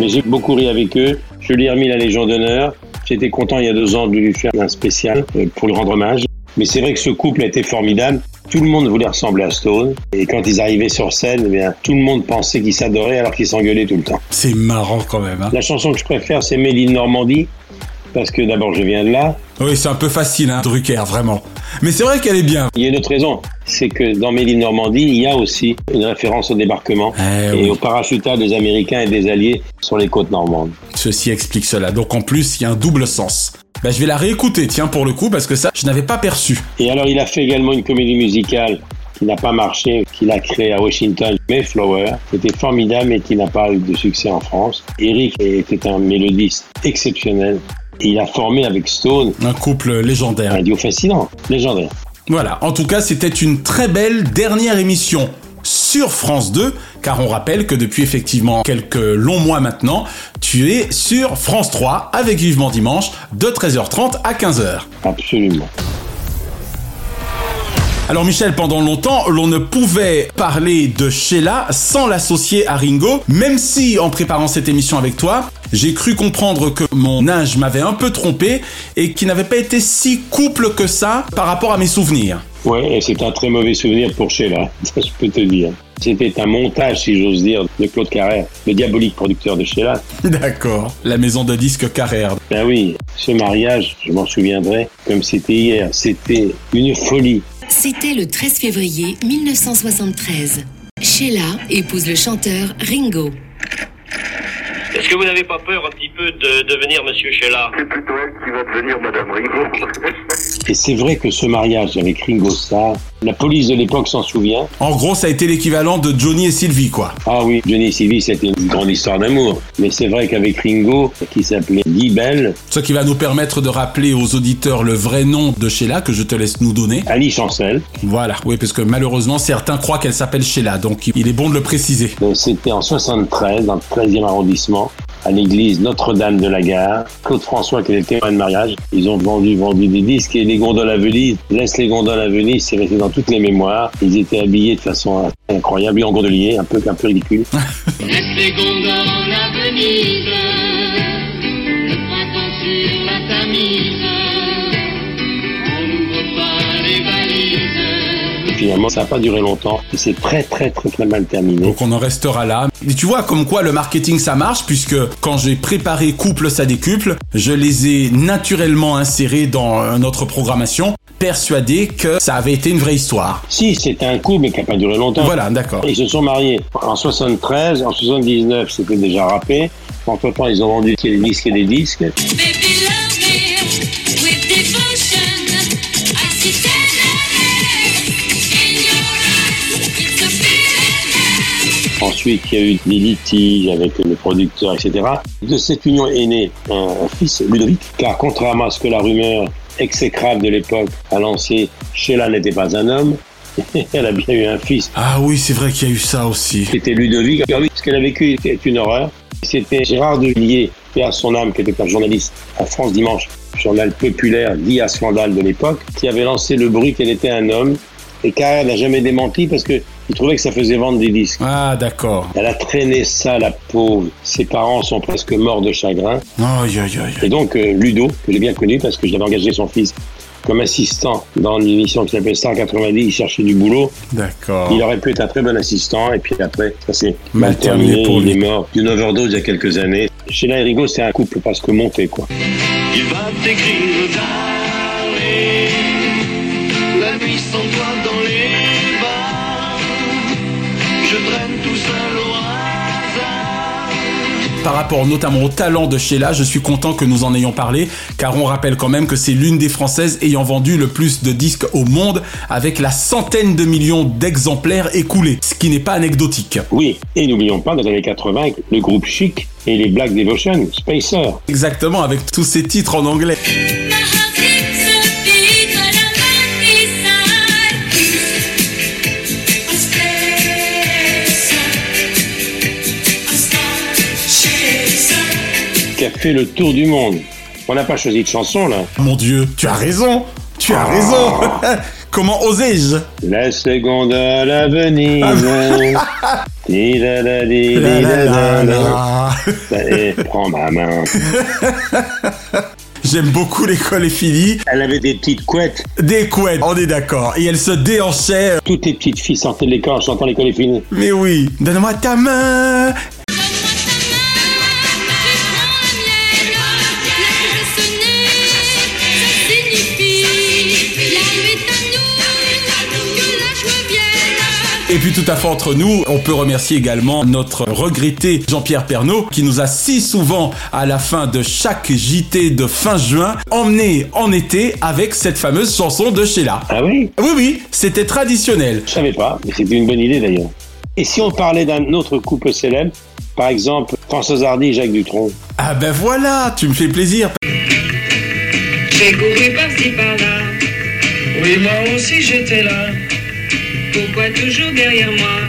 Mais j'ai beaucoup ri avec eux. Je lui ai remis la Légion d'honneur. J'étais content il y a deux ans de lui faire un spécial euh, pour lui rendre hommage. Mais c'est vrai que ce couple a été formidable. Tout le monde voulait ressembler à Stone. Et quand ils arrivaient sur scène, eh bien, tout le monde pensait qu'ils s'adoraient alors qu'ils s'engueulaient tout le temps. C'est marrant quand même. Hein. La chanson que je préfère, c'est Méline Normandie. Parce que d'abord, je viens de là. Oui, c'est un peu facile, hein, Drucker, vraiment. Mais c'est vrai qu'elle est bien. Il y a une autre raison. C'est que dans Méline Normandie, il y a aussi une référence au débarquement et au parachutage des Américains et des Alliés sur les côtes normandes. Ceci explique cela. Donc en plus, il y a un double sens. Bah, je vais la réécouter, tiens, pour le coup, parce que ça, je n'avais pas perçu. Et alors, il a fait également une comédie musicale qui n'a pas marché, qu'il a créée à Washington, Mayflower, qui était formidable et qui n'a pas eu de succès en France. Eric était un mélodiste exceptionnel. Et il a formé avec Stone un couple légendaire. Un duo fascinant, légendaire. Voilà, en tout cas, c'était une très belle dernière émission sur France 2, car on rappelle que depuis effectivement quelques longs mois maintenant, tu es sur France 3 avec Vivement Dimanche de 13h30 à 15h. Absolument. Alors Michel, pendant longtemps, l'on ne pouvait parler de Sheila sans l'associer à Ringo, même si en préparant cette émission avec toi, j'ai cru comprendre que mon âge m'avait un peu trompé et qu'il n'avait pas été si couple que ça par rapport à mes souvenirs. Ouais, et c'est un très mauvais souvenir pour Sheila, ça je peux te dire. C'était un montage, si j'ose dire, de Claude Carrère, le diabolique producteur de Sheila. D'accord, la maison de disques Carrère. Ben oui, ce mariage, je m'en souviendrai comme c'était hier, c'était une folie. C'était le 13 février 1973. Sheila épouse le chanteur Ringo. Est-ce que vous n'avez pas peur un petit peu de devenir Monsieur Sheila C'est plutôt elle qui va devenir Madame Ringo. Et c'est vrai que ce mariage avec Ringo Starr, la police de l'époque s'en souvient. En gros, ça a été l'équivalent de Johnny et Sylvie, quoi. Ah oui, Johnny et Sylvie, c'était une grande histoire d'amour. Mais c'est vrai qu'avec Ringo, qui s'appelait Guy Bell, Ce qui va nous permettre de rappeler aux auditeurs le vrai nom de Sheila que je te laisse nous donner. Ali Chancel. Voilà, oui, parce que malheureusement, certains croient qu'elle s'appelle Sheila, donc il est bon de le préciser. euh, c'était en 73, dans le 13e arrondissement, à l'église Notre-Dame de la Gare. Claude François, qui était témoin de mariage, ils ont vendu, vendu des disques et les gondoles à Venise. Laisse les gondoles à Venise, c'est resté dans toutes les mémoires. Ils étaient habillés de façon incroyable, lui en gondolier, un peu, un peu ridicule. Laisse les gondoles à Venise, le printemps sur la Tamise, Finalement, ça n'a pas duré longtemps et c'est très, très, très, très mal terminé. Donc on en restera là. Et tu vois comme quoi le marketing ça marche puisque quand j'ai préparé couple ça décuple, je les ai naturellement insérés dans euh, notre programmation, persuadé que ça avait été une vraie histoire. Si, c'était un coup, mais qui n'a pas duré longtemps. Voilà, d'accord. Ils se sont mariés en 73, en 79, c'était déjà rappé. Entre temps, ils ont vendu des disques et des disques. Baby Ensuite, il y a eu des litiges avec le producteur, etc. De cette union est né un, fils, Ludovic, car contrairement à ce que la rumeur exécrable de l'époque a lancé, Sheila n'était pas un homme. Elle a bien eu un fils. Ah oui, c'est vrai qu'il y a eu ça aussi. C'était Ludovic. Oui, ce qu'elle a vécu était une horreur. C'était Gérard Devilliers, à son âme, qui était un journaliste à France Dimanche, journal populaire dit à scandale de l'époque, qui avait lancé le bruit qu'elle était un homme. Et Carrère n'a jamais démenti parce que il trouvait que ça faisait vendre des disques. Ah d'accord. Elle a traîné ça, la pauvre. Ses parents sont presque morts de chagrin. Aïe aïe aïe. Et donc euh, Ludo, que j'ai bien connu parce que j'avais engagé son fils comme assistant dans une émission qui s'appelait Star 90, il cherchait du boulot. D'accord. Il aurait pu être un très bon assistant et puis après, ça s'est Mal terminé terminé. pour il lui. est mort d'une overdose il y a quelques années. Sheila et Rigo, c'est un couple parce que monté, quoi. Il va t'écrire la nuit sans toi Par rapport notamment au talent de Sheila, je suis content que nous en ayons parlé, car on rappelle quand même que c'est l'une des Françaises ayant vendu le plus de disques au monde, avec la centaine de millions d'exemplaires écoulés, ce qui n'est pas anecdotique. Oui, et n'oublions pas, dans les années 80, avec le groupe Chic et les Black Devotion, Spacer. Exactement, avec tous ces titres en anglais. Fait le tour du monde. On n'a pas choisi de chanson, là. Mon Dieu, tu as raison Tu as Ah. raison Comment osais-je? La seconde à la Venise. Di-da-da-di, La, la, la, di-da-da-da. Et prends ma main. J'aime beaucoup l'école est finie. Elle avait des petites couettes. Des couettes, on est d'accord. Et elle se déhanchait. Toutes les petites filles sortaient de l'école en chantant l'école est finie. Mais oui, donne-moi ta main. Et puis tout à fait entre nous, on peut remercier également notre regretté Jean-Pierre Pernaud qui nous a si souvent à la fin de chaque JT de fin juin emmené en été avec cette fameuse chanson de Sheila. Ah oui? Oui oui, c'était traditionnel. Je savais pas, mais c'était une bonne idée d'ailleurs. Et si on parlait d'un autre couple célèbre, par exemple Françoise Hardy et Jacques Dutronc? Ah ben voilà, tu me fais plaisir. J'ai couru par-ci par-là. Oui, moi aussi j'étais là. Pourquoi toujours derrière moi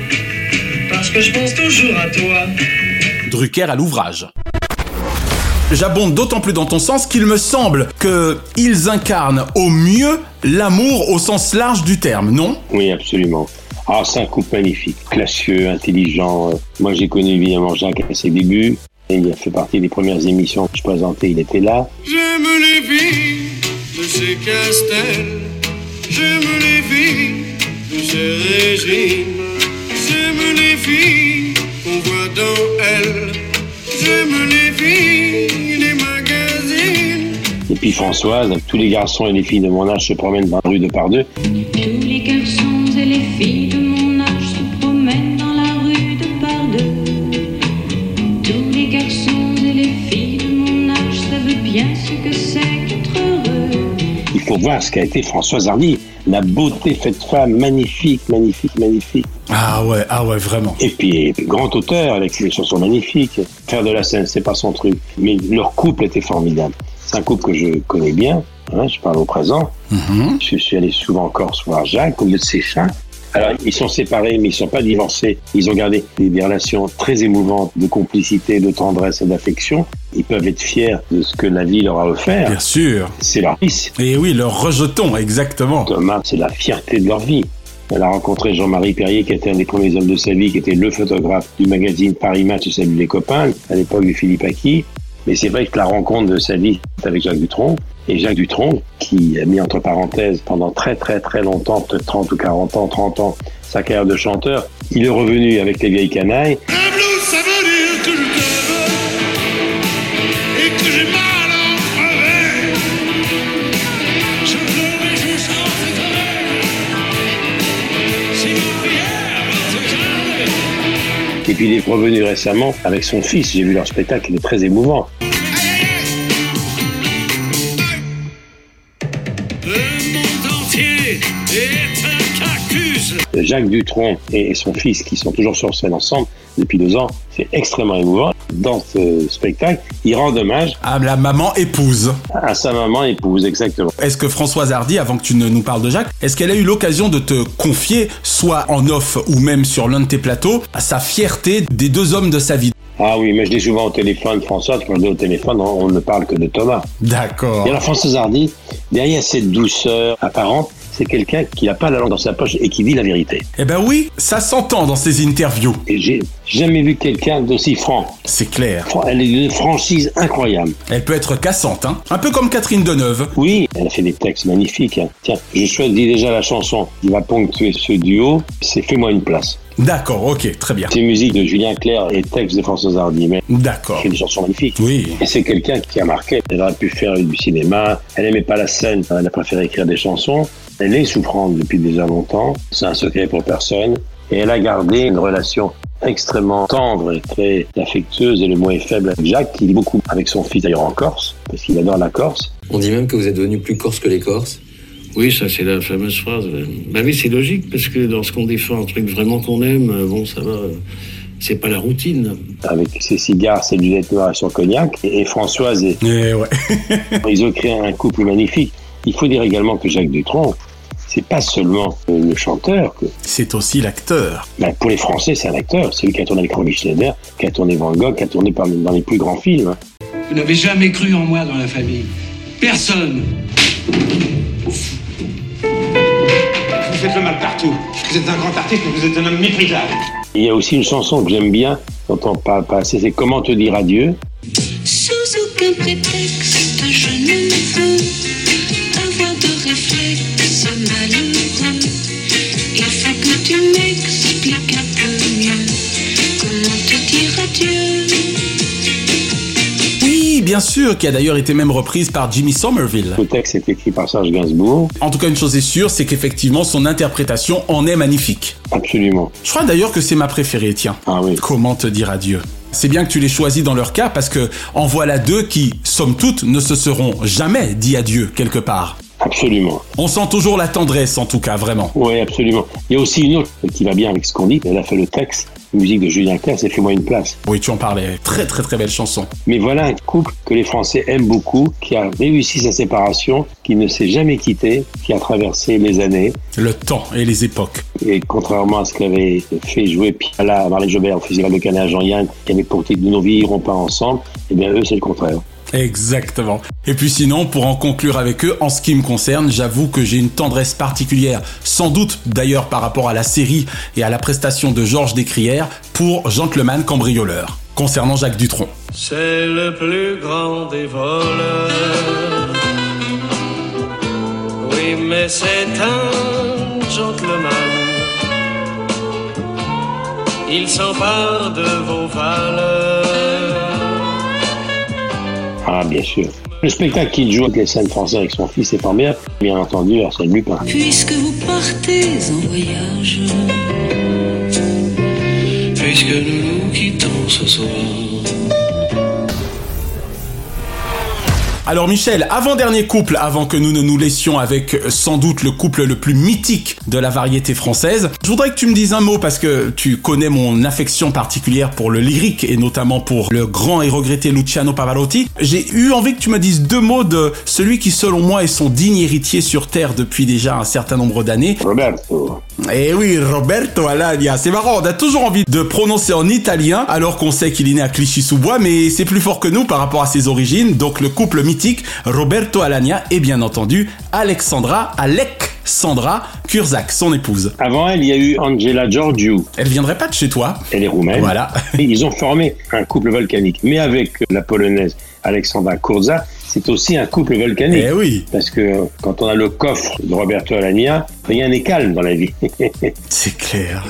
Parce que je pense toujours à toi. Drucker à l'ouvrage. J'abonde d'autant plus dans ton sens qu'il me semble que ils incarnent au mieux l'amour au sens large du terme, non? Oui, absolument. Ah, c'est un couple magnifique, classieux, intelligent. Euh, Moi, j'ai connu évidemment Jacques à ses débuts. Et il a fait partie des premières émissions que je présentais, il était là. J'aime les filles de ces castels. J'aime les filles ces régimes. J'aime les filles qu'on voit dans elles. J'aime les filles des magazines. Et puis Françoise, tous les garçons et les filles de mon âge se promènent dans la rue de par deux. Tous les garçons Faut voir ce qu'a été Françoise Hardy. La beauté faite femme, magnifique, magnifique, magnifique. Ah ouais, ah ouais, vraiment. Et puis, grand auteur avec des chansons magnifiques. Faire de la scène, c'est pas son truc. Mais leur couple était formidable. C'est un couple que je connais bien. hein, je parle au présent. Je suis allé souvent en Corse voir Jacques au lieu de ses chats. Alors, ils sont séparés, mais ils sont pas divorcés. Ils ont gardé des, des relations très émouvantes de complicité, de tendresse et d'affection. Ils peuvent être fiers de ce que la vie leur a offert. Bien sûr. C'est leur fils. Et oui, leur rejeton, exactement. Thomas, c'est la fierté de leur vie. Elle a rencontré Jean-Marie Perrier, qui était un des premiers hommes de sa vie, qui était le photographe du magazine Paris Match et Salut les copains, à l'époque de Philippe Aki. Mais c'est vrai que la rencontre de sa vie, avec Jacques Dutronc. Et Jacques Dutronc, qui a mis entre parenthèses pendant très très très longtemps, peut-être 30 ou 40 ans, 30 ans, sa carrière de chanteur, il est revenu avec les vieilles canailles. Et puis il est revenu récemment avec son fils. J'ai vu leur spectacle, il est très émouvant. Jacques Dutronc et son fils qui sont toujours sur scène ensemble depuis deux ans, c'est extrêmement émouvant. Dans ce spectacle, il rend hommage à la maman épouse. À sa maman épouse, exactement. Est-ce que Françoise Hardy, avant que tu ne nous parles de Jacques, est-ce qu'elle a eu l'occasion de te confier, soit en off ou même sur l'un de tes plateaux, à sa fierté des deux hommes de sa vie? Ah oui, mais je dis souvent au téléphone, Françoise, quand je dis au téléphone, on, on ne parle que de Thomas. D'accord. Et alors Françoise Hardy, derrière cette douceur apparente, c'est quelqu'un qui n'a pas la langue dans sa poche et qui dit la vérité. Eh ben oui, ça s'entend dans ses interviews. Et j'ai jamais vu quelqu'un d'aussi franc. C'est clair. Elle est d'une franchise incroyable. Elle peut être cassante, hein Un peu comme Catherine Deneuve. Oui, elle a fait des textes magnifiques. hein. Tiens, je choisis déjà la chanson qui va ponctuer ce duo, c'est Fais-moi une place. D'accord, ok, très bien. C'est musique de Julien Clerc et texte de Françoise Hardy, mais D'accord. c'est des chansons magnifiques. Oui. Et c'est quelqu'un qui a marqué. Elle aurait pu faire du cinéma. Elle aimait pas la scène. Elle a préféré écrire des chansons. Elle est souffrante depuis déjà longtemps. C'est un secret pour personne. Et elle a gardé une relation extrêmement tendre et très affectueuse, et le mot est faible, avec Jacques, qui est beaucoup avec son fils d'ailleurs en Corse, parce qu'il adore la Corse. On dit même que vous êtes devenu plus corse que les Corses. Oui, ça c'est la fameuse phrase. Bah oui, c'est logique parce que lorsqu'on défend un truc vraiment qu'on aime, bon, ça va. C'est pas la routine. Avec ses cigares, ses lunettes noires et son cognac. Et, et Françoise, et, Eh ouais. ils ont créé un couple magnifique. Il faut dire également que Jacques Dutronc, c'est pas seulement le chanteur. que- C'est aussi l'acteur. Ben, pour les Français, c'est un acteur. C'est lui qui a tourné avec Romy Schneider, qui a tourné Van Gogh, qui a tourné parmi- dans les plus grands films. Vous n'avez jamais cru en moi dans la famille. Personne. Vous faites le mal partout. Vous êtes un grand artiste, mais vous êtes un homme méprisable. Il y a aussi une chanson que j'aime bien, dont on parle pas assez, c'est Comment te dire adieu. Sous aucun prétexte, je ne veux avoir de réflexe malheureux. Il faut que tu m'expliques un peu mieux comment te dire adieu. Oui, bien sûr, qui a d'ailleurs été même reprise par Jimmy Somerville. Le texte est écrit par Serge Gainsbourg. En tout cas, une chose est sûre, c'est qu'effectivement, son interprétation en est magnifique. Absolument. Je crois d'ailleurs que c'est ma préférée, tiens. Ah oui. Comment te dire adieu c'est bien que tu les choisis dans leur cas parce que en voilà deux qui, somme toute, ne se seront jamais dit adieu quelque part. Absolument. On sent toujours la tendresse en tout cas, vraiment. Oui, absolument. Il y a aussi une autre qui va bien avec ce qu'on dit. Elle a fait le texte, la musique de Julien Clerc, c'est Fais-moi une place. Oui, tu en parlais. Très très très belle chanson. Mais voilà un couple que les Français aiment beaucoup, qui a réussi sa séparation, qui ne s'est jamais quitté, qui a traversé les années. Le temps et les époques. Et contrairement à ce qu'avait fait jouer Piala, Marie Jobert au Festival de Cannes à Jean-Yann, qui avait pour titre Nos vies iront pas ensemble, eh bien eux c'est le contraire. Exactement. Et puis sinon, pour en conclure avec eux, en ce qui me concerne, j'avoue que j'ai une tendresse particulière, sans doute d'ailleurs par rapport à la série et à la prestation de Georges Descrières, pour Gentleman Cambrioleur, concernant Jacques Dutronc. C'est le plus grand des voleurs. Oui, mais c'est un gentleman. Il s'empare de vos valeurs. Ah, bien sûr. Le spectacle qu'il joue avec les scènes françaises avec son fils est formidable. Bien entendu, Arsène Lupin. Puisque vous partez en voyage, Puisque nous nous quittons ce soir. Alors Michel, avant-dernier couple, avant que nous ne nous laissions avec euh, sans doute le couple le plus mythique de la variété française, je voudrais que tu me dises un mot parce que tu connais mon affection particulière pour le lyrique et notamment pour le grand et regretté Luciano Pavarotti. J'ai eu envie que tu me dises deux mots de celui qui selon moi est son digne héritier sur Terre depuis déjà un certain nombre d'années. Roberto. Eh oui, Roberto Alagna. C'est marrant, on a toujours envie de prononcer en italien alors qu'on sait qu'il est né à Clichy-sous-Bois, mais c'est plus fort que nous par rapport à ses origines. Donc le couple mythique Roberto Alagna et bien entendu Alexandra Alexandra Kurzak, son épouse. Avant elle, il y a eu Angela Georgiou. Elle viendrait pas de chez toi Elle est roumaine. Voilà. Ils ont formé un couple volcanique. Mais avec la polonaise Alexandra Kurza, c'est aussi un couple volcanique. Eh oui. Parce que quand on a le coffre de Roberto Alagna, rien n'est calme dans la vie. C'est clair.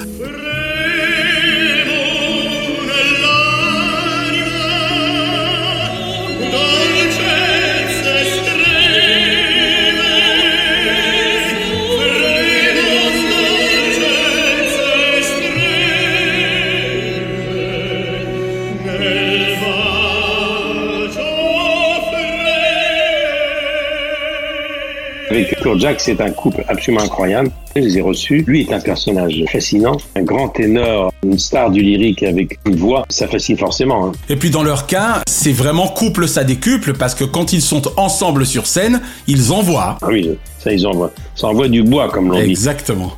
Avec Kurt Jack, c'est un couple absolument incroyable. Je les ai reçus. Lui est un personnage fascinant, un grand ténor, une star du lyrique avec une voix. Ça fascine forcément. hein. Et puis dans leur cas, c'est vraiment couple ça décuple parce que quand ils sont ensemble sur scène, ils envoient. Ah oui, ça ils envoient. Ça envoie du bois, comme l'on dit. Exactement.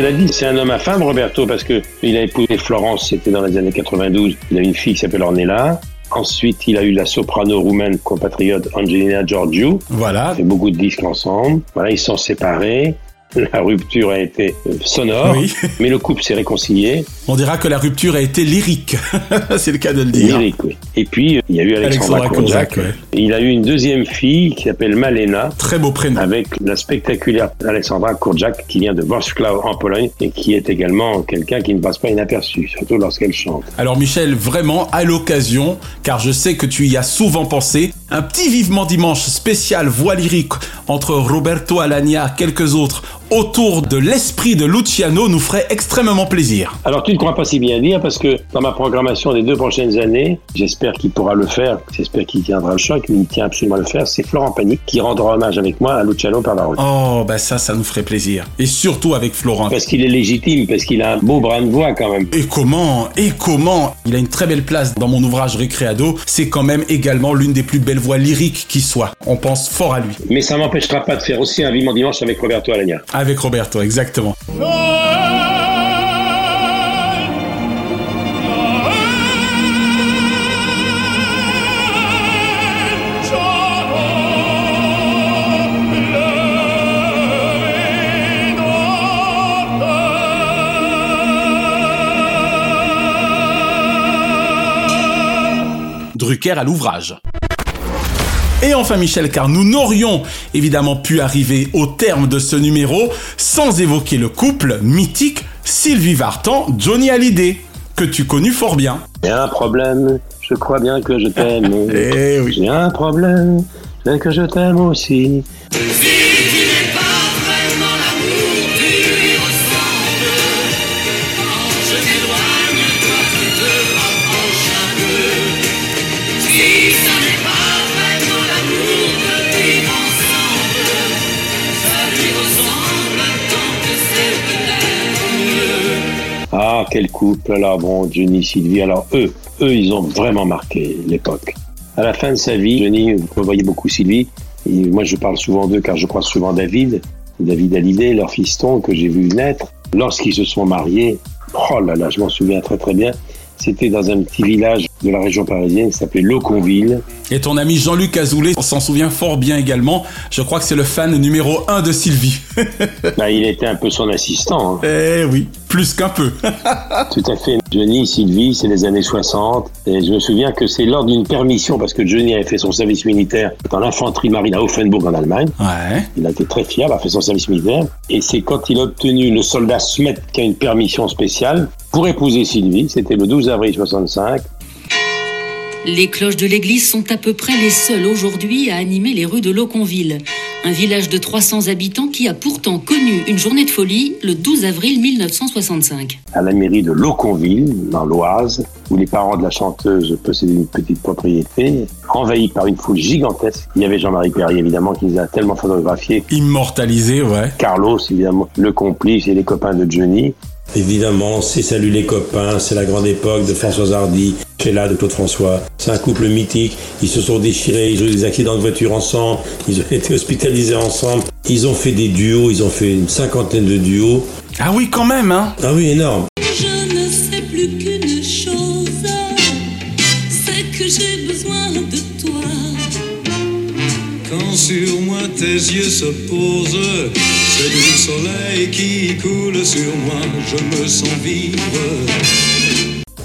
Cela dit, c'est un homme à femme, Roberto, parce que il a épousé Florence, c'était dans les années 92. Il a une fille qui s'appelle Ornella. Ensuite, il a eu la soprano roumaine compatriote Angelina Georgiou. Voilà. Ils ont fait beaucoup de disques ensemble. Voilà, ils sont séparés. La rupture a été sonore, Oui. mais le couple s'est réconcilié. On dira que la rupture a été lyrique. c'est le cas de le dire. Lyrique, oui. Et puis, euh, il y a eu Alexandra, Alexandra. Kozak, ouais. Il a eu une deuxième fille qui s'appelle Malena. Très beau prénom. Avec la spectaculaire Alexandra Kurczak qui vient de Wrocław en Pologne et qui est également quelqu'un qui ne passe pas inaperçu, surtout lorsqu'elle chante. Alors Michel, vraiment à l'occasion, car je sais que tu y as souvent pensé, un petit vivement dimanche spécial voix lyrique entre Roberto Alagna, quelques autres, autour de l'esprit de Luciano nous ferait extrêmement plaisir. Alors tu ne crois pas si bien dire parce que dans ma programmation des deux prochaines années, j'espère qu'il pourra le faire, j'espère qu'il tiendra le choc, mais il tient absolument à le faire, c'est Florent Panic qui rendra hommage avec moi à Luciano Pavarotti. Oh, bah ça, ça nous ferait plaisir. Et surtout avec Florent. Parce qu'il est légitime, parce qu'il a un beau bras de voix quand même. Et comment Et comment Il a une très belle place dans mon ouvrage Récréado. C'est quand même également l'une des plus belles voix lyriques qui soit. On pense fort à lui. Mais ça m'empêchera pas de faire aussi un vivement dimanche avec Roberto Alagna. Avec Roberto, exactement. Drucker à l'ouvrage. Et enfin Michel, car nous n'aurions évidemment pu arriver au terme de ce numéro sans évoquer le couple mythique Sylvie Vartan, Johnny Hallyday, que tu connus fort bien. J'ai un problème, je crois bien que je t'aime. Eh oui. J'ai un problème, bien que je t'aime aussi. Quel couple, alors bon, Johnny, Sylvie, alors eux, eux, ils ont vraiment marqué l'époque. À la fin de sa vie, Johnny voyait beaucoup Sylvie, et moi je parle souvent d'eux car je crois souvent David, David Hallyday, leur fiston que j'ai vu naître. Lorsqu'ils se sont mariés, oh là là, je m'en souviens très très bien, c'était dans un petit village de la région parisienne qui s'appelait Loconville. Et ton ami Jean-Luc Azoulay s'en souvient fort bien également. Je crois que c'est le fan numéro 1 de Sylvie. Bah, il était un peu son assistant. hein. eh oui, plus qu'un peu. Tout à fait. Johnny, Sylvie, c'est les années 60. Et je me souviens que c'est lors d'une permission, parce que Johnny avait fait son service militaire dans l'infanterie marine à Offenburg en Allemagne. Ouais. Il a été très fier d'avoir fait son service militaire. Et c'est quand il a obtenu le soldat Smet qui a une permission spéciale pour épouser Sylvie. C'était le 12 avril 65. Les cloches de l'église sont à peu près les seules aujourd'hui à animer les rues de Loconville, un village de 300 habitants qui a pourtant connu une journée de folie le 12 avril 1965. à la mairie de Loconville, dans l'Oise, où les parents de la chanteuse possédaient une petite propriété, envahie par une foule gigantesque. Il y avait Jean-Marie Perry, évidemment, qui les a tellement photographiés. Immortalisé, ouais. Carlos, évidemment, le complice et les copains de Johnny. Évidemment, c'est Salut les copains, c'est la grande époque de Françoise Hardy, Sheila de Claude François. C'est un couple mythique, ils se sont déchirés, ils ont eu des accidents de voiture ensemble, ils ont été hospitalisés ensemble. Ils ont fait des duos, ils ont fait une cinquantaine de duos. Ah oui, quand même, hein Ah oui, énorme. Tes yeux se posent, c'est du soleil qui coule sur moi, je me sens vivre.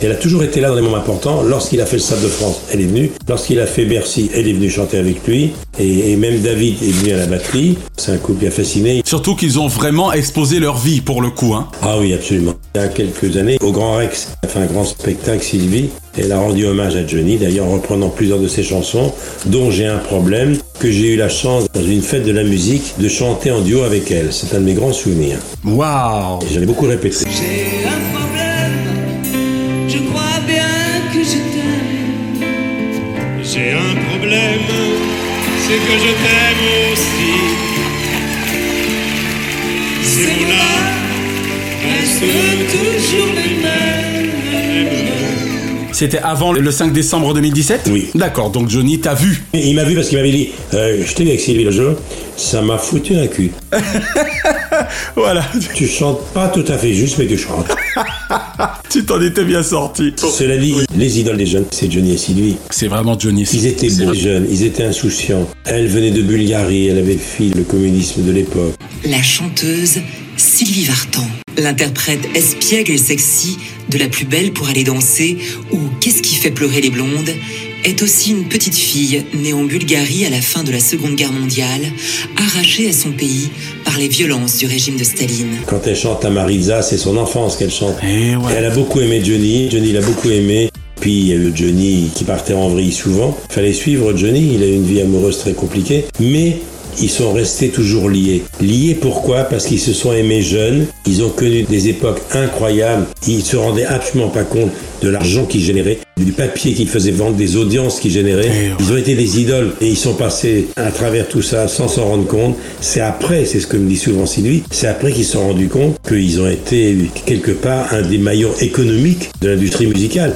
Elle a toujours été là dans les moments importants. Lorsqu'il a fait le Stade de France, elle est venue. Lorsqu'il a fait Bercy, elle est venue chanter avec lui. Et, et même David est venu à la batterie. C'est un couple qui a fasciné. Surtout qu'ils ont vraiment exposé leur vie pour le coup, hein. Ah oui, absolument. Il y a quelques années, au Grand Rex, elle a fait un grand spectacle, Sylvie. Elle a rendu hommage à Johnny, d'ailleurs en reprenant plusieurs de ses chansons, dont J'ai un problème, que j'ai eu la chance, dans une fête de la musique, de chanter en duo avec elle. C'est un de mes grands souvenirs. Waouh Et J'en ai beaucoup répété. Que je t'aime aussi. Ces mots-là restent toujours les mêmes. C'était avant le 5 décembre 2017 Oui. D'accord, donc Johnny t'a vu. Et il m'a vu parce qu'il m'avait dit euh, Je t'ai vu avec Sylvie le jour, ça m'a foutu un cul. Voilà. Tu chantes pas tout à fait juste, mais tu chantes. tu t'en étais bien sorti. Cela dit, les idoles des jeunes, c'est Johnny et Sylvie. C'est vraiment Johnny. Ils étaient beaux, les jeunes, ils étaient insouciants. Elle venait de Bulgarie, elle avait fui le communisme de l'époque. La chanteuse Sylvie Vartan, l'interprète espiègle et sexy de La plus belle pour aller danser ou Qu'est-ce qui fait pleurer les blondes? Est aussi une petite fille née en Bulgarie à la fin de la Seconde Guerre mondiale, arrachée à son pays par les violences du régime de Staline. Quand elle chante la Marisa, c'est son enfance qu'elle chante. Eh ouais. Et elle a beaucoup aimé Johnny, Johnny l'a beaucoup aimé. Puis il y a eu Johnny qui partait en vrille souvent. Fallait suivre Johnny, il a eu une vie amoureuse très compliquée. Mais ils sont restés toujours liés. Liés pourquoi? Parce qu'ils se sont aimés jeunes, ils ont connu des époques incroyables, ils se rendaient absolument pas compte de l'argent qu'ils généraient, du papier qu'ils faisaient vendre, des audiences qu'ils généraient. Ils ont été des idoles et ils sont passés à travers tout ça sans s'en rendre compte. C'est après, c'est ce que me dit souvent Sylvie, c'est après qu'ils se sont rendus compte qu'ils ont été quelque part un des maillons économiques de l'industrie musicale.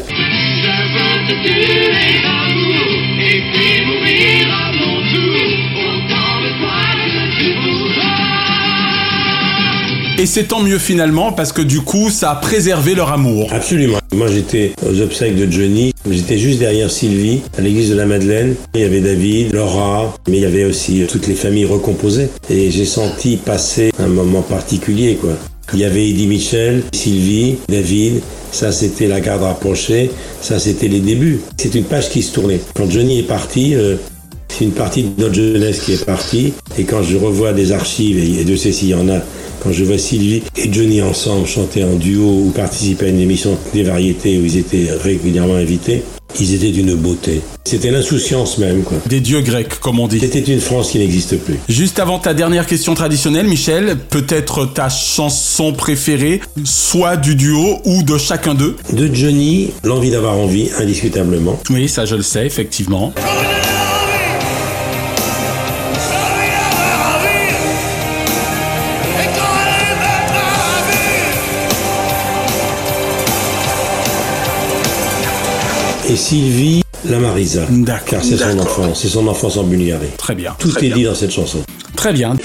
Et c'est tant mieux finalement parce que du coup, ça a préservé leur amour. Absolument. Moi, j'étais aux obsèques de Johnny. J'étais juste derrière Sylvie, à l'église de la Madeleine. Il y avait David, Laura, mais il y avait aussi toutes les familles recomposées. Et j'ai senti passer un moment particulier, quoi. Il y avait Eddie Michel, Sylvie, David. Ça, c'était la garde rapprochée. Ça, c'était les débuts. C'est une page qui se tournait. Quand Johnny est parti, euh, c'est une partie de notre jeunesse qui est partie. Et quand je revois des archives, et de sais s'il y en a, quand je vois Sylvie et Johnny ensemble chanter en duo ou participer à une émission des variétés où ils étaient régulièrement invités, ils étaient d'une beauté. C'était l'insouciance même, quoi. Des dieux grecs, comme on dit. C'était une France qui n'existe plus. Juste avant ta dernière question traditionnelle, Michel, peut-être ta chanson préférée, soit du duo ou de chacun d'eux De Johnny, l'envie d'avoir envie, indiscutablement. Oui, ça je le sais, effectivement. Et Sylvie, la Marisa. D'accord. Car c'est son enfance, c'est son enfance en Bulgarie. Très bien. Tout Très est bien. dit dans cette chanson. Très bien.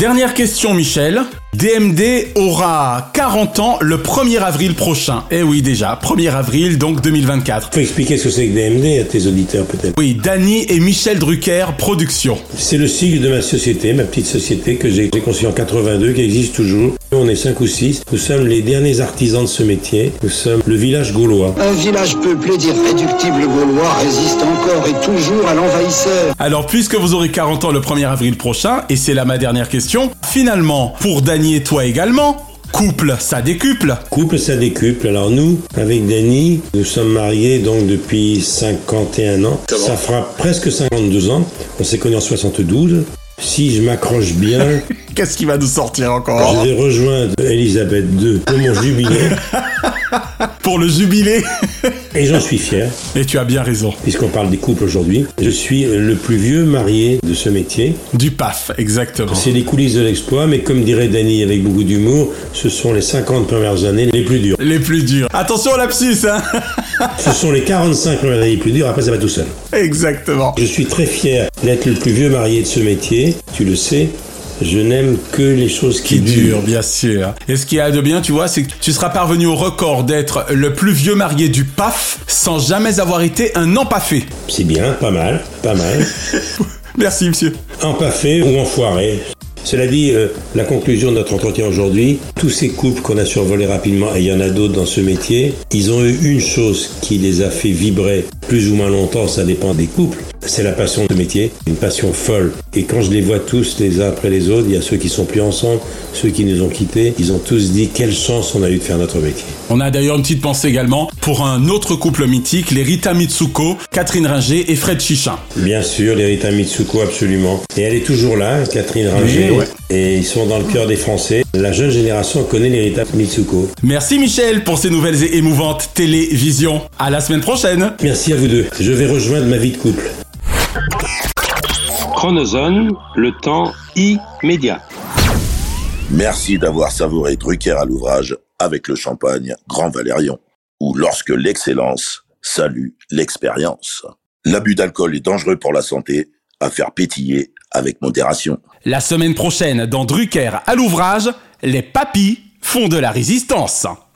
Dernière question, Michel. DMD aura 40 ans le 1er avril prochain. Eh oui, déjà, 1er avril, donc 2024. Faut expliquer ce que c'est que DMD à tes auditeurs peut-être. Oui, Danny et Michel Drucker, production. C'est le sigle de ma société, ma petite société que j'ai j'ai conçue en 82, qui existe toujours. On est 5 ou 6. Nous sommes les derniers artisans de ce métier. Nous sommes le village gaulois. Un village peuplé d'irréductibles Gaulois résiste encore et toujours à l'envahisseur. Alors, puisque vous aurez 40 ans le 1er avril prochain, et c'est là ma dernière question, finalement, pour Danny et toi également, couple, ça décuple. Couple, ça décuple. Alors nous, avec Dany, nous sommes mariés donc depuis 51 ans. Ça fera presque 52 ans. On s'est connus en 72. Si je m'accroche bien, Qu'est-ce qui va nous sortir encore je vais rejoindre Elisabeth II pour mon jubilé. Pour le jubilé. Et j'en suis fier. Et tu as bien raison. Puisqu'on parle des couples aujourd'hui, je suis le plus vieux marié de ce métier. Du PAF, exactement. C'est les coulisses de l'exploit, mais comme dirait Dany avec beaucoup d'humour, ce sont les 50 premières années les plus dures. Les plus durs. Attention au lapsus, hein Ce sont les 45 premières années les plus dures, après ça va tout seul. Exactement. Je suis très fier d'être le plus vieux marié de ce métier, tu le sais. Je n'aime que les choses qui, Qui dure, durent. bien sûr. Et ce qu'il y a de bien, tu vois, c'est que tu seras parvenu au record d'être le plus vieux marié du PAF sans jamais avoir été un empaffé. C'est bien, pas mal, pas mal. Merci, monsieur. Empaffé ou enfoiré. Cela dit, euh, la conclusion de notre entretien aujourd'hui, tous ces couples qu'on a survolés rapidement, et il y en a d'autres dans ce métier, ils ont eu une chose qui les a fait vibrer plus ou moins longtemps, ça dépend des couples, c'est la passion de métier, une passion folle. Et quand je les vois tous les uns après les autres, il y a ceux qui sont plus ensemble, ceux qui nous ont quittés, ils ont tous dit quelle chance on a eu de faire notre métier. On a d'ailleurs une petite pensée également pour un autre couple mythique, les Rita Mitsuko, Catherine Ringer et Fred Chichin. Bien sûr, les Rita Mitsuko, absolument. Et elle est toujours là, Catherine Ringer. Oui, ouais. Et ils sont dans le cœur des Français. La jeune génération connaît les Rita Mitsuko. Merci Michel pour ces nouvelles et émouvantes télévisions. À la semaine prochaine. Merci à vous deux. Je vais rejoindre ma vie de couple. Chronozone, le temps immédiat. Merci d'avoir savouré Drucker à l'ouvrage avec le champagne Grand Valérion, ou lorsque l'excellence salue l'expérience. L'abus d'alcool est dangereux pour la santé, à faire pétiller avec modération. La semaine prochaine, dans Drucker à l'ouvrage, les papis font de la résistance.